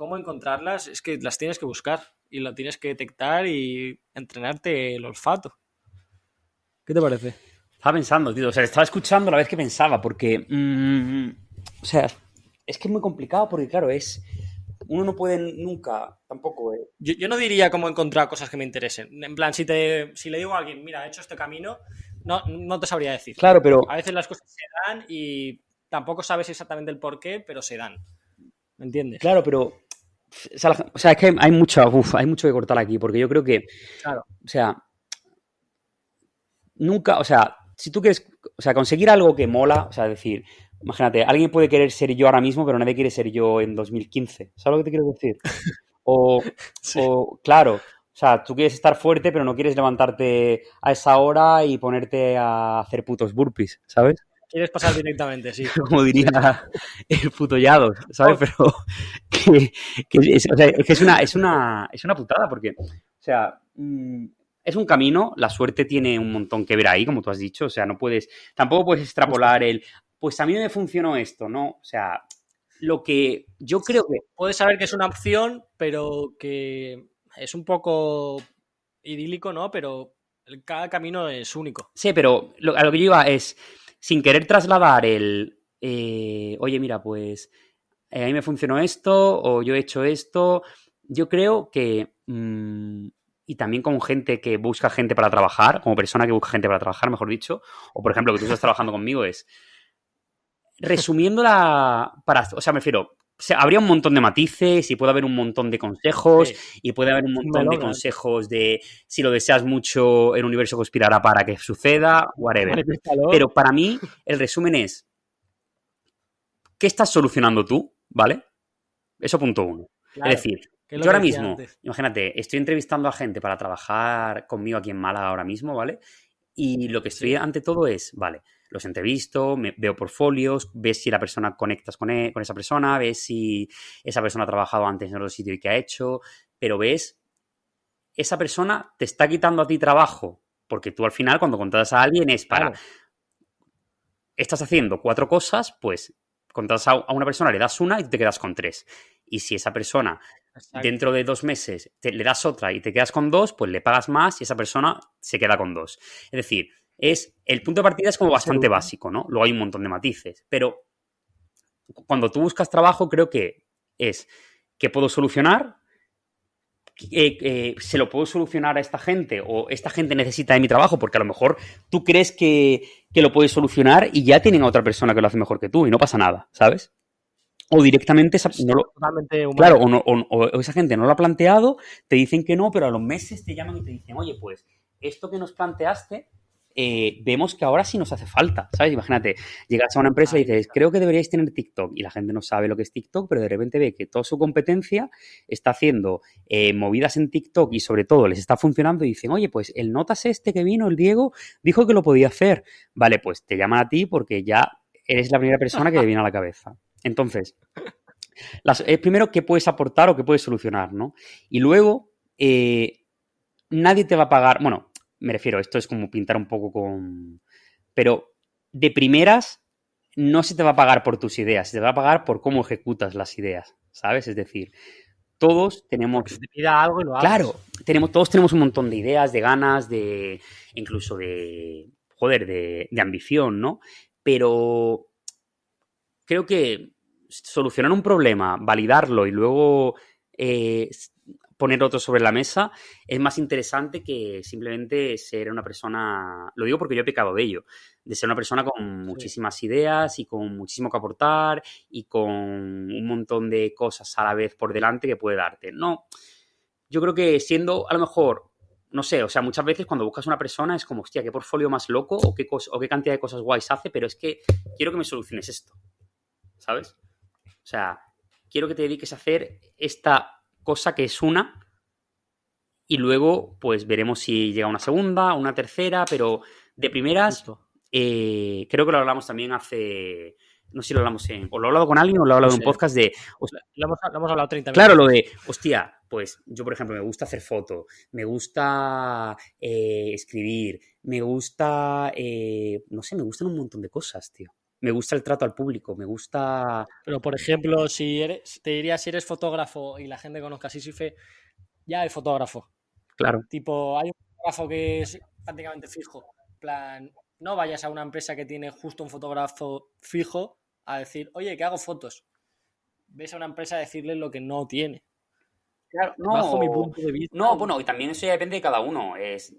cómo encontrarlas es que las tienes que buscar y lo tienes que detectar y entrenarte el olfato. ¿Qué te parece? Estaba pensando, tío, o sea, estaba escuchando a la vez que pensaba, porque, mmm, o sea, es que es muy complicado porque, claro, es. Uno no puede nunca, tampoco. Eh. Yo, yo, no diría cómo encontrar cosas que me interesen. En plan, si, te, si le digo a alguien, mira, he hecho este camino, no, no te sabría decir. Claro, pero. A veces las cosas se dan y tampoco sabes exactamente el por qué, pero se dan. ¿Me entiendes? Claro, pero. O sea, es que hay mucho, uf, hay mucho que cortar aquí, porque yo creo que. Claro. O sea. Nunca, o sea, si tú quieres, o sea, conseguir algo que mola, o sea, decir, Imagínate, alguien puede querer ser yo ahora mismo, pero nadie quiere ser yo en 2015. ¿Sabes lo que te quiero decir? O, (laughs) sí. o, claro, o sea, tú quieres estar fuerte, pero no quieres levantarte a esa hora y ponerte a hacer putos burpees, ¿sabes? Quieres pasar directamente, sí. (laughs) Como diría el puto Yado, ¿sabes? Pero (laughs) que, que, es, o sea, es, que es, una, es, una, es una putada, porque, o sea, mmm, es un camino, la suerte tiene un montón que ver ahí, como tú has dicho, o sea, no puedes, tampoco puedes extrapolar el, pues a mí me funcionó esto, ¿no? O sea, lo que yo creo que... Puedes saber que es una opción, pero que es un poco idílico, ¿no? Pero cada camino es único. Sí, pero lo, a lo que yo iba es, sin querer trasladar el, eh, oye, mira, pues eh, a mí me funcionó esto, o yo he hecho esto, yo creo que... Mmm, y también con gente que busca gente para trabajar, como persona que busca gente para trabajar, mejor dicho, o por ejemplo que tú estás trabajando conmigo, es resumiéndola para, o sea, me refiero, o sea, habría un montón de matices y puede haber un montón de consejos sí. y puede haber un montón de consejos de si lo deseas mucho, el universo conspirará para que suceda, whatever. Pero para mí, el resumen es, ¿qué estás solucionando tú? ¿Vale? Eso punto uno. Claro, es decir, yo ahora mismo, antes. imagínate, estoy entrevistando a gente para trabajar conmigo aquí en Málaga ahora mismo, ¿vale? Y lo que estoy sí. ante todo es, vale, los entrevisto, me, veo portfolios, ves si la persona conectas con, él, con esa persona, ves si esa persona ha trabajado antes en otro sitio y qué ha hecho, pero ves esa persona te está quitando a ti trabajo, porque tú al final cuando contratas a alguien es para... Claro. Estás haciendo cuatro cosas, pues contratas a una persona, le das una y te quedas con tres. Y si esa persona Exacto. dentro de dos meses te, le das otra y te quedas con dos, pues le pagas más y esa persona se queda con dos. Es decir, es, el punto de partida es como bastante básico, ¿no? Luego hay un montón de matices. Pero cuando tú buscas trabajo, creo que es que puedo solucionar, eh, eh, se lo puedo solucionar a esta gente o esta gente necesita de mi trabajo porque a lo mejor tú crees que, que lo puedes solucionar y ya tienen a otra persona que lo hace mejor que tú y no pasa nada, ¿sabes? O directamente esa- no lo. Claro, o, no- o- o esa gente no lo ha planteado, te dicen que no, pero a los meses te llaman y te dicen, oye, pues esto que nos planteaste, eh, vemos que ahora sí nos hace falta, ¿sabes? Imagínate, llegas a una empresa y dices, creo que deberíais tener TikTok, y la gente no sabe lo que es TikTok, pero de repente ve que toda su competencia está haciendo eh, movidas en TikTok y sobre todo les está funcionando y dicen, oye, pues el notas este que vino, el Diego, dijo que lo podía hacer. Vale, pues te llaman a ti porque ya eres la primera persona que te viene a la cabeza. Entonces, las, eh, primero, qué puedes aportar o qué puedes solucionar, ¿no? Y luego, eh, nadie te va a pagar. Bueno, me refiero, esto es como pintar un poco con. Pero de primeras, no se te va a pagar por tus ideas, se te va a pagar por cómo ejecutas las ideas, ¿sabes? Es decir, todos tenemos. Que se te pida algo y lo hagas. Claro, tenemos, todos tenemos un montón de ideas, de ganas, de. incluso de. joder, de, de ambición, ¿no? Pero creo que solucionar un problema, validarlo y luego eh, poner otro sobre la mesa es más interesante que simplemente ser una persona, lo digo porque yo he pecado de ello, de ser una persona con muchísimas ideas y con muchísimo que aportar y con un montón de cosas a la vez por delante que puede darte. No, yo creo que siendo a lo mejor, no sé, o sea, muchas veces cuando buscas una persona es como, hostia, qué portfolio más loco o qué, cos- o qué cantidad de cosas guays hace, pero es que quiero que me soluciones esto, ¿sabes? O sea, quiero que te dediques a hacer esta cosa que es una y luego pues veremos si llega una segunda, una tercera, pero de primeras eh, creo que lo hablamos también hace, no sé si lo hablamos en, o lo he hablado con alguien o lo he hablado en un podcast de, Lo hemos, lo hemos hablado 30 Claro, minutos. lo de, hostia, pues yo, por ejemplo, me gusta hacer foto, me gusta eh, escribir, me gusta, eh, no sé, me gustan un montón de cosas, tío. Me gusta el trato al público, me gusta... Pero, por ejemplo, si eres, te diría si eres fotógrafo y la gente conozca a Sisife, ya hay fotógrafo. Claro, Tipo, hay un fotógrafo que es prácticamente fijo. En plan, no vayas a una empresa que tiene justo un fotógrafo fijo a decir, oye, que hago fotos. Ves a una empresa a decirle lo que no tiene. claro, no, Bajo mi punto de vista. no, bueno, y también eso ya depende de cada uno, es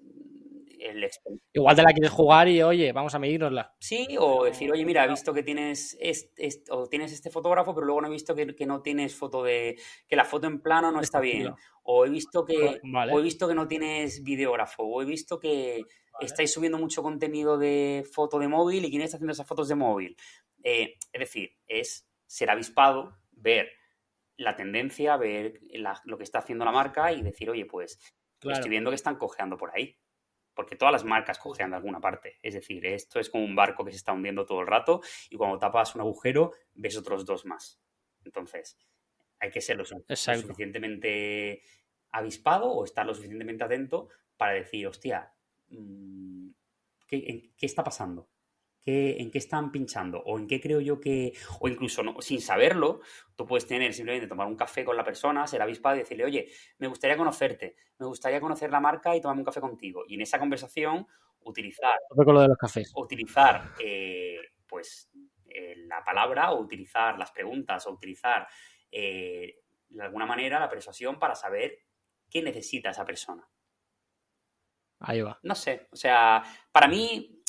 el Igual te la quieres jugar y, oye, vamos a medirnosla. Sí, o decir, oye, mira, he visto que tienes este, o tienes este fotógrafo, pero luego no he visto que, que no tienes foto de. que la foto en plano no está bien. O he visto que. Vale. O he visto que no tienes videógrafo. O he visto que estáis subiendo mucho contenido de foto de móvil y quién está haciendo esas fotos de móvil. Eh, es decir, es ser avispado, ver la tendencia, ver la- lo que está haciendo la marca y decir, oye, pues Claro. estoy viendo que están cojeando por ahí. Porque todas las marcas cojean de alguna parte. Es decir, esto es como un barco que se está hundiendo todo el rato y cuando tapas un agujero ves otros dos más. Entonces, hay que ser lo, suficientemente avispado o estar lo suficientemente atento para decir, hostia, mm, ¿qué, en- qué está pasando? ¿Qué- ¿En qué están pinchando? ¿O en qué creo yo que.? O incluso no, sin saberlo, tú puedes tener simplemente tomar un café con la persona, ser avispado y decirle, oye, me gustaría conocerte, me gustaría conocer la marca y tomarme un café contigo. Y en esa conversación utilizar, con lo de los cafés. utilizar eh, pues eh, la palabra o utilizar las preguntas o utilizar eh, de alguna manera la persuasión para saber qué necesita esa persona. Ahí va. No sé, o sea, para mí,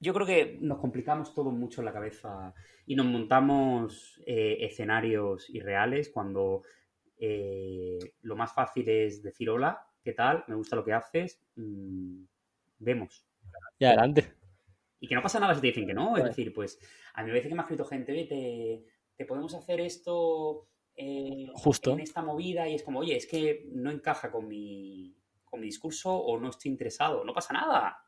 yo creo que nos complicamos todo mucho en la cabeza y nos montamos eh, escenarios irreales cuando eh, lo más fácil es decir hola, ¿qué tal? Me gusta lo que haces, mm, vemos. Y adelante. Y que no pasa nada si te dicen que no. Es decir, pues a mí me veces que me ha escrito gente, oye, te, te podemos hacer esto eh, Justo. en esta movida y es como, oye, es que no encaja con mi, con mi discurso o no estoy interesado. No pasa nada.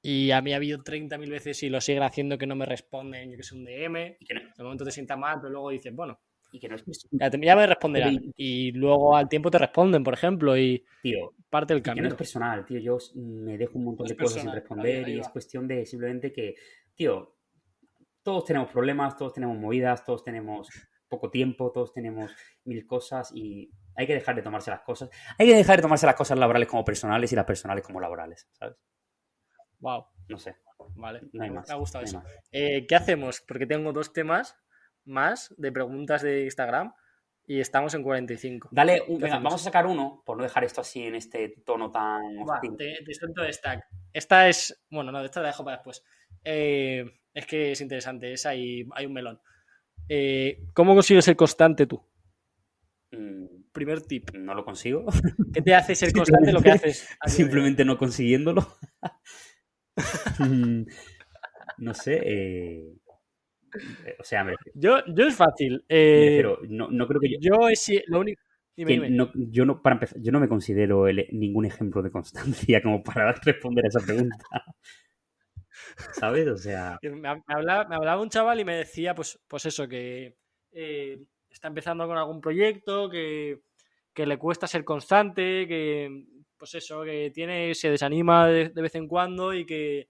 Y a mí ha habido 30.000 veces y lo siguen haciendo que no me responden, yo que sé, un DM. Y que no- De momento te sienta mal, pero luego dices, bueno, Y que no es ya, te, ya me responderán. Y luego al tiempo te responden, por ejemplo, y tío, parte del que camino. no es personal, tío. Yo me dejo un montón No de cosas sin responder ahí- ahí y es cuestión de simplemente que, tío, todos tenemos problemas, todos tenemos movidas, todos tenemos poco tiempo, todos tenemos mil cosas y hay que dejar de tomarse las cosas. Hay que dejar de tomarse las cosas laborales como personales y las personales como laborales, ¿sabes? Wow, No sé, vale. no hay más. Me ha gustado no eso. Eh, ¿Qué hacemos? Porque tengo dos temas más de preguntas de Instagram y estamos en 45. Dale, un- ¿Qué venga, vamos a sacar uno, por no dejar esto así en este tono tan Va, te, te suelto esta. Esta es. Bueno, no, esta la dejo para después. Eh, es que es interesante, es ahí, hay un melón. Eh, ¿Cómo consigues ser constante tú? Mm, Primer tip. no lo consigo. (laughs) ¿Qué te hace ser (laughs) constante lo que haces? de? Simplemente no consiguiéndolo. (laughs) Mm, no sé. eh, eh, o sea, me refiero, Yo, yo es fácil. eh, no, no creo que yo. yo es lo único. Dime, no, yo no, para empezar, yo no me considero el- ningún ejemplo de constancia (laughs) como para responder a esa pregunta. ¿Sabes? O sea, (laughs) Me, me hablaba, me hablaba un chaval y me decía, pues, pues eso, que eh, está empezando con algún proyecto, que, que le cuesta ser constante, que pues eso, que tiene, se desanima de, de vez en cuando y que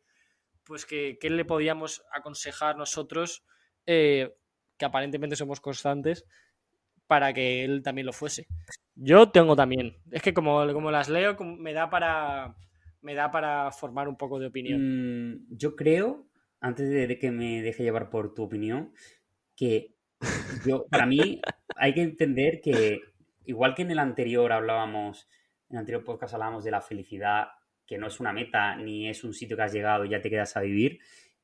pues que, que le podíamos aconsejar nosotros, eh, que aparentemente somos constantes, para que él también lo fuese. Yo tengo también. Es que como, como las leo, como me da para. Me da para formar un poco de opinión. mm, yo creo, antes de, de que me deje llevar por tu opinión, que yo, para mí, (laughs) hay que entender que, igual que en el anterior hablábamos, en el anterior podcast hablábamos de la felicidad, que no es una meta ni es un sitio que has llegado y ya te quedas a vivir,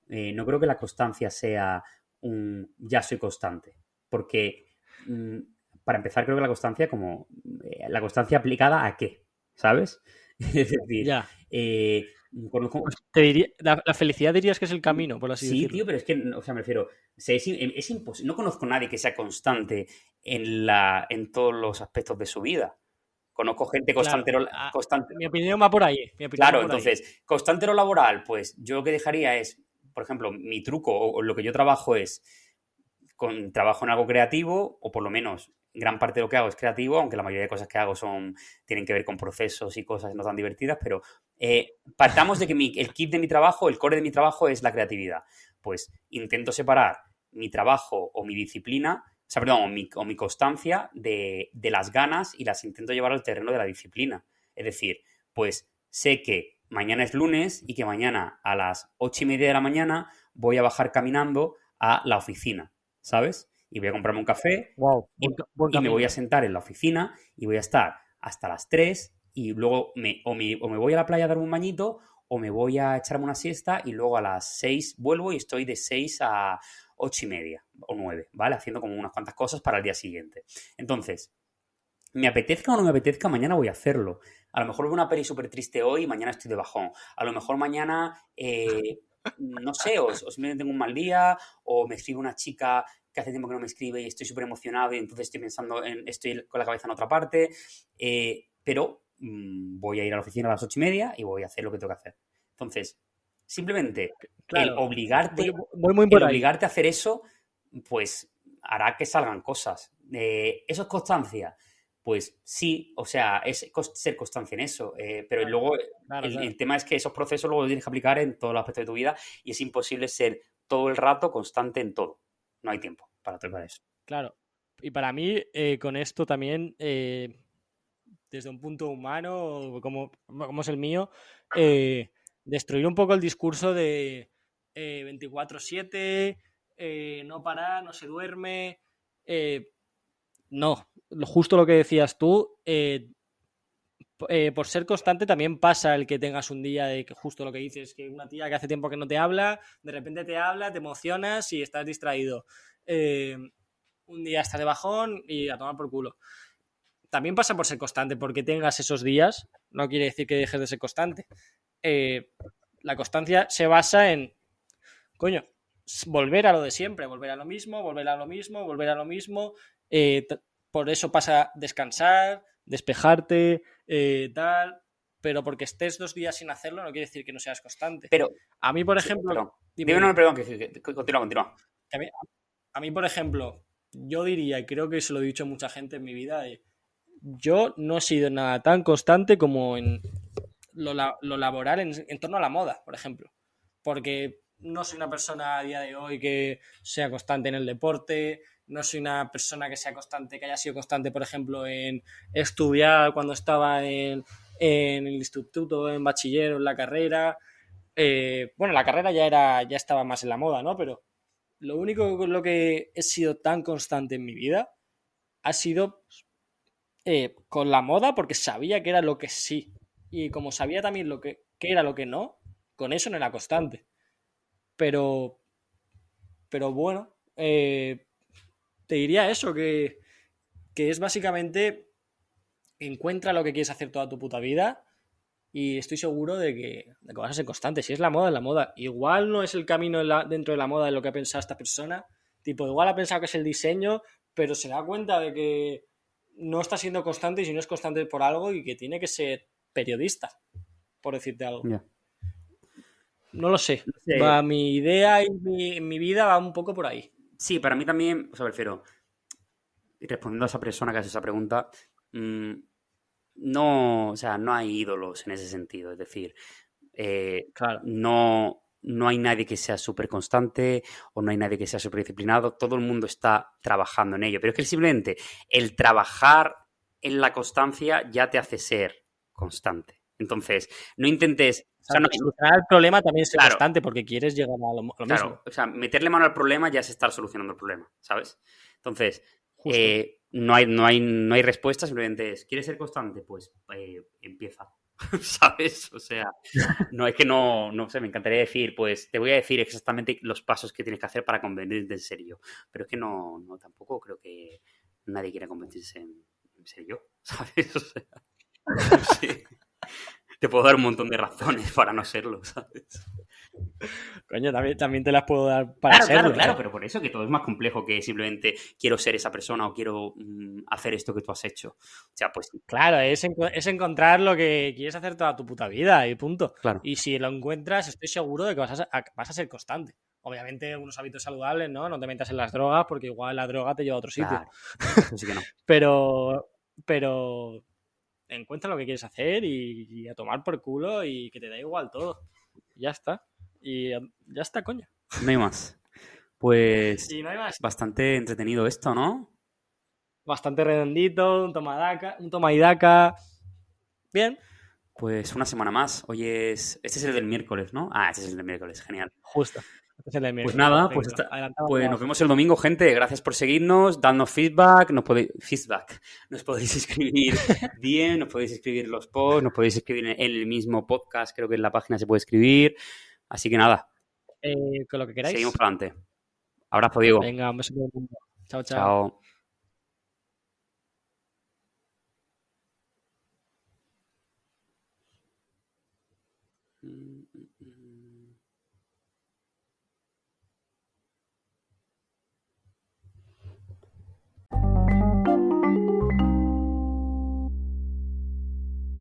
eh, no creo que la constancia sea un ya soy constante. Porque, mm, para empezar, creo que la constancia, como eh, la constancia aplicada a qué, ¿sabes? (laughs) Es decir, Ya. eh, conozco, Te diría, la, la felicidad dirías que es el camino, por así Sí, decirlo. tío, pero es que, o sea, me refiero, se- es, es imposible. No conozco a nadie que sea constante en, la, en todos los aspectos de su vida. Conozco gente constante, Claro, lo- ah, constante- Mi opinión va por ahí. mi Claro, por ahí. entonces, constante lo laboral, pues yo lo que dejaría es, por ejemplo, mi truco o, o lo que yo trabajo es, con, trabajo en algo creativo, o por lo menos gran parte de lo que hago es creativo, aunque la mayoría de cosas que hago son, tienen que ver con procesos y cosas no tan divertidas, pero eh, partamos de que mi- el kit de mi trabajo, el core de mi trabajo es la creatividad. Pues intento separar mi trabajo o mi disciplina, sea, perdón, o mi, o mi constancia de, de las ganas y las intento llevar al terreno de la disciplina. Es decir, pues sé que mañana es lunes y que mañana a las ocho y media de la mañana voy a bajar caminando a la oficina, ¿sabes? Y voy a comprarme un café Wow, y, buen me voy a sentar en la oficina y voy a estar hasta las 3 y luego me, o, me, o me voy a la playa a darme un bañito o me voy a echarme una siesta y luego a las 6 vuelvo y estoy de 6 a 8 y media o 9, ¿vale? Haciendo como unas cuantas cosas para el día siguiente. Entonces, me apetezca o no me apetezca, mañana voy a hacerlo. A lo mejor veo una peli súper triste hoy y mañana estoy de bajón. A lo mejor mañana, eh, no sé, o, o simplemente tengo un mal día, o me escribe una chica que hace tiempo que no me escribe y estoy súper emocionado y entonces estoy pensando en, estoy con la cabeza en otra parte, eh, pero mm, voy a ir a la oficina a las ocho y media y voy a hacer lo que tengo que hacer. Entonces, simplemente el obligarte muy el obligarte a hacer eso, pues hará que salgan cosas. Eh, ¿Eso es constancia? Pues sí, o sea, es ser constancia en eso. eh, pero Claro, luego Claro, el, tema es que esos procesos luego los tienes que aplicar en todos los aspectos de tu vida y es imposible ser todo el rato constante en todo. No hay tiempo para tratar eso. Claro. Y para mí, eh, con esto también, desde un punto humano, como, como es el mío, eh, destruir un poco el discurso de eh, 24-7, eh, no para, no se duerme. eh, no, justo lo que decías tú, eh, eh, por ser constante también pasa el que tengas un día de que justo lo que dices, que una tía que hace tiempo que no te habla, de repente te habla, te emocionas y estás distraído. Eh, un día estás de bajón y a tomar por culo. También pasa por ser constante, porque tengas esos días, no quiere decir que dejes de ser constante. Eh, la constancia se basa en, coño, volver a lo de siempre, volver a lo mismo, volver a lo mismo, volver a lo mismo. Eh, por eso pasa descansar, despejarte, eh, tal. Pero porque estés dos días sin hacerlo no quiere decir que no seas constante. Pero, A mí, por sí, ejemplo, perdón. dime, Dime, no, perdón, que, que- que- continúa, continúa. A mí, a mí, por ejemplo, yo diría, y creo que se lo he dicho a mucha gente en mi vida, eh, yo no he sido nada tan constante como en lo, laboral en, torno a la moda, por ejemplo. Porque no soy una persona a día de hoy que sea constante en el deporte, no soy una persona que sea constante, que haya sido constante, por ejemplo, en estudiar cuando estaba en, el instituto, en bachiller en la carrera. Eh, bueno, la carrera ya, era, ya estaba más en la moda, ¿no? Pero lo único con lo que he sido tan constante en mi vida ha sido eh, con la moda porque sabía que era lo que sí. Y como sabía también lo que, que era lo que no, con eso no era constante. Pero, pero bueno, eh, te diría eso, que, que es básicamente encuentra lo que quieres hacer toda tu puta vida y estoy seguro de que, de que, vas a ser constante. Si es la moda, es la moda. Igual no es el camino dentro de la moda de lo que ha pensado esta persona. Tipo, igual ha pensado que es el diseño, pero se da cuenta de que no está siendo constante y si no es constante por algo y que tiene que ser periodista, por decirte algo. Yeah. No lo sé. No sé. Va, mi idea y mi, mi, vida va un poco por ahí. Sí, para mí también, o sea, prefiero, respondiendo a esa persona que hace esa pregunta, mmm, no, o sea, no hay ídolos en ese sentido. Es decir, eh, claro. no, no hay nadie que sea súper constante o no hay nadie que sea súper disciplinado. Todo el mundo está trabajando en ello. Pero es que simplemente el trabajar en la constancia ya te hace ser constante. Entonces, no intentes. O sea, no, solucionar el problema también es claro, constante porque quieres llegar a lo, a lo claro, mismo. O sea, meterle mano al problema ya es estar solucionando el problema, ¿sabes? Entonces, eh, no, hay, no, hay, no hay respuesta, simplemente es, ¿quieres ser constante? Pues eh, empieza, (laughs) ¿sabes? O sea, no es que no, no sé, me encantaría decir, pues te voy a decir exactamente los pasos que tienes que hacer para convertirte en serio, pero es que no, no tampoco creo que nadie quiera convertirse en, en serio, (laughs) ¿sabes? O sea, (laughs) sí. te puedo dar un montón de razones para no serlo, ¿sabes? Coño, también, también te las puedo dar para claro, serlo. Claro, claro, pero por eso que todo es más complejo que simplemente quiero ser esa persona o quiero mm, hacer esto que tú has hecho. O sea, pues. Claro, es, en, es, encontrar lo que quieres hacer toda tu puta vida y punto. Claro. Y si lo encuentras, estoy seguro de que vas a, vas a ser constante. Obviamente, unos hábitos saludables, ¿no? No te metas en las drogas porque igual la droga te lleva a otro sitio. Claro. Así que no. (laughs) pero. Pero. Encuentra lo que quieres hacer y, y a tomar por culo y que te da igual todo. Ya está. Y ya está, coño. No hay más. Pues sí, no hay más. bastante entretenido esto, ¿no? Bastante redondito, un toma, daca, un toma y daca. Bien. Pues una semana más. Hoy es. Este es el del miércoles, ¿no? Ah, este es el del miércoles, genial. Justo. Pues nada, pues, está... pues nos vemos el domingo, gente. Gracias por seguirnos, dadnos feedback, nos podéis, feedback. Nos podéis escribir bien, nos podéis escribir los posts, nos podéis escribir en el mismo podcast, creo que en la página se puede escribir. Así que nada. Eh, con lo que queráis. Seguimos para adelante. Abrazo, Diego. Venga, un beso. Chao, chao. Chao.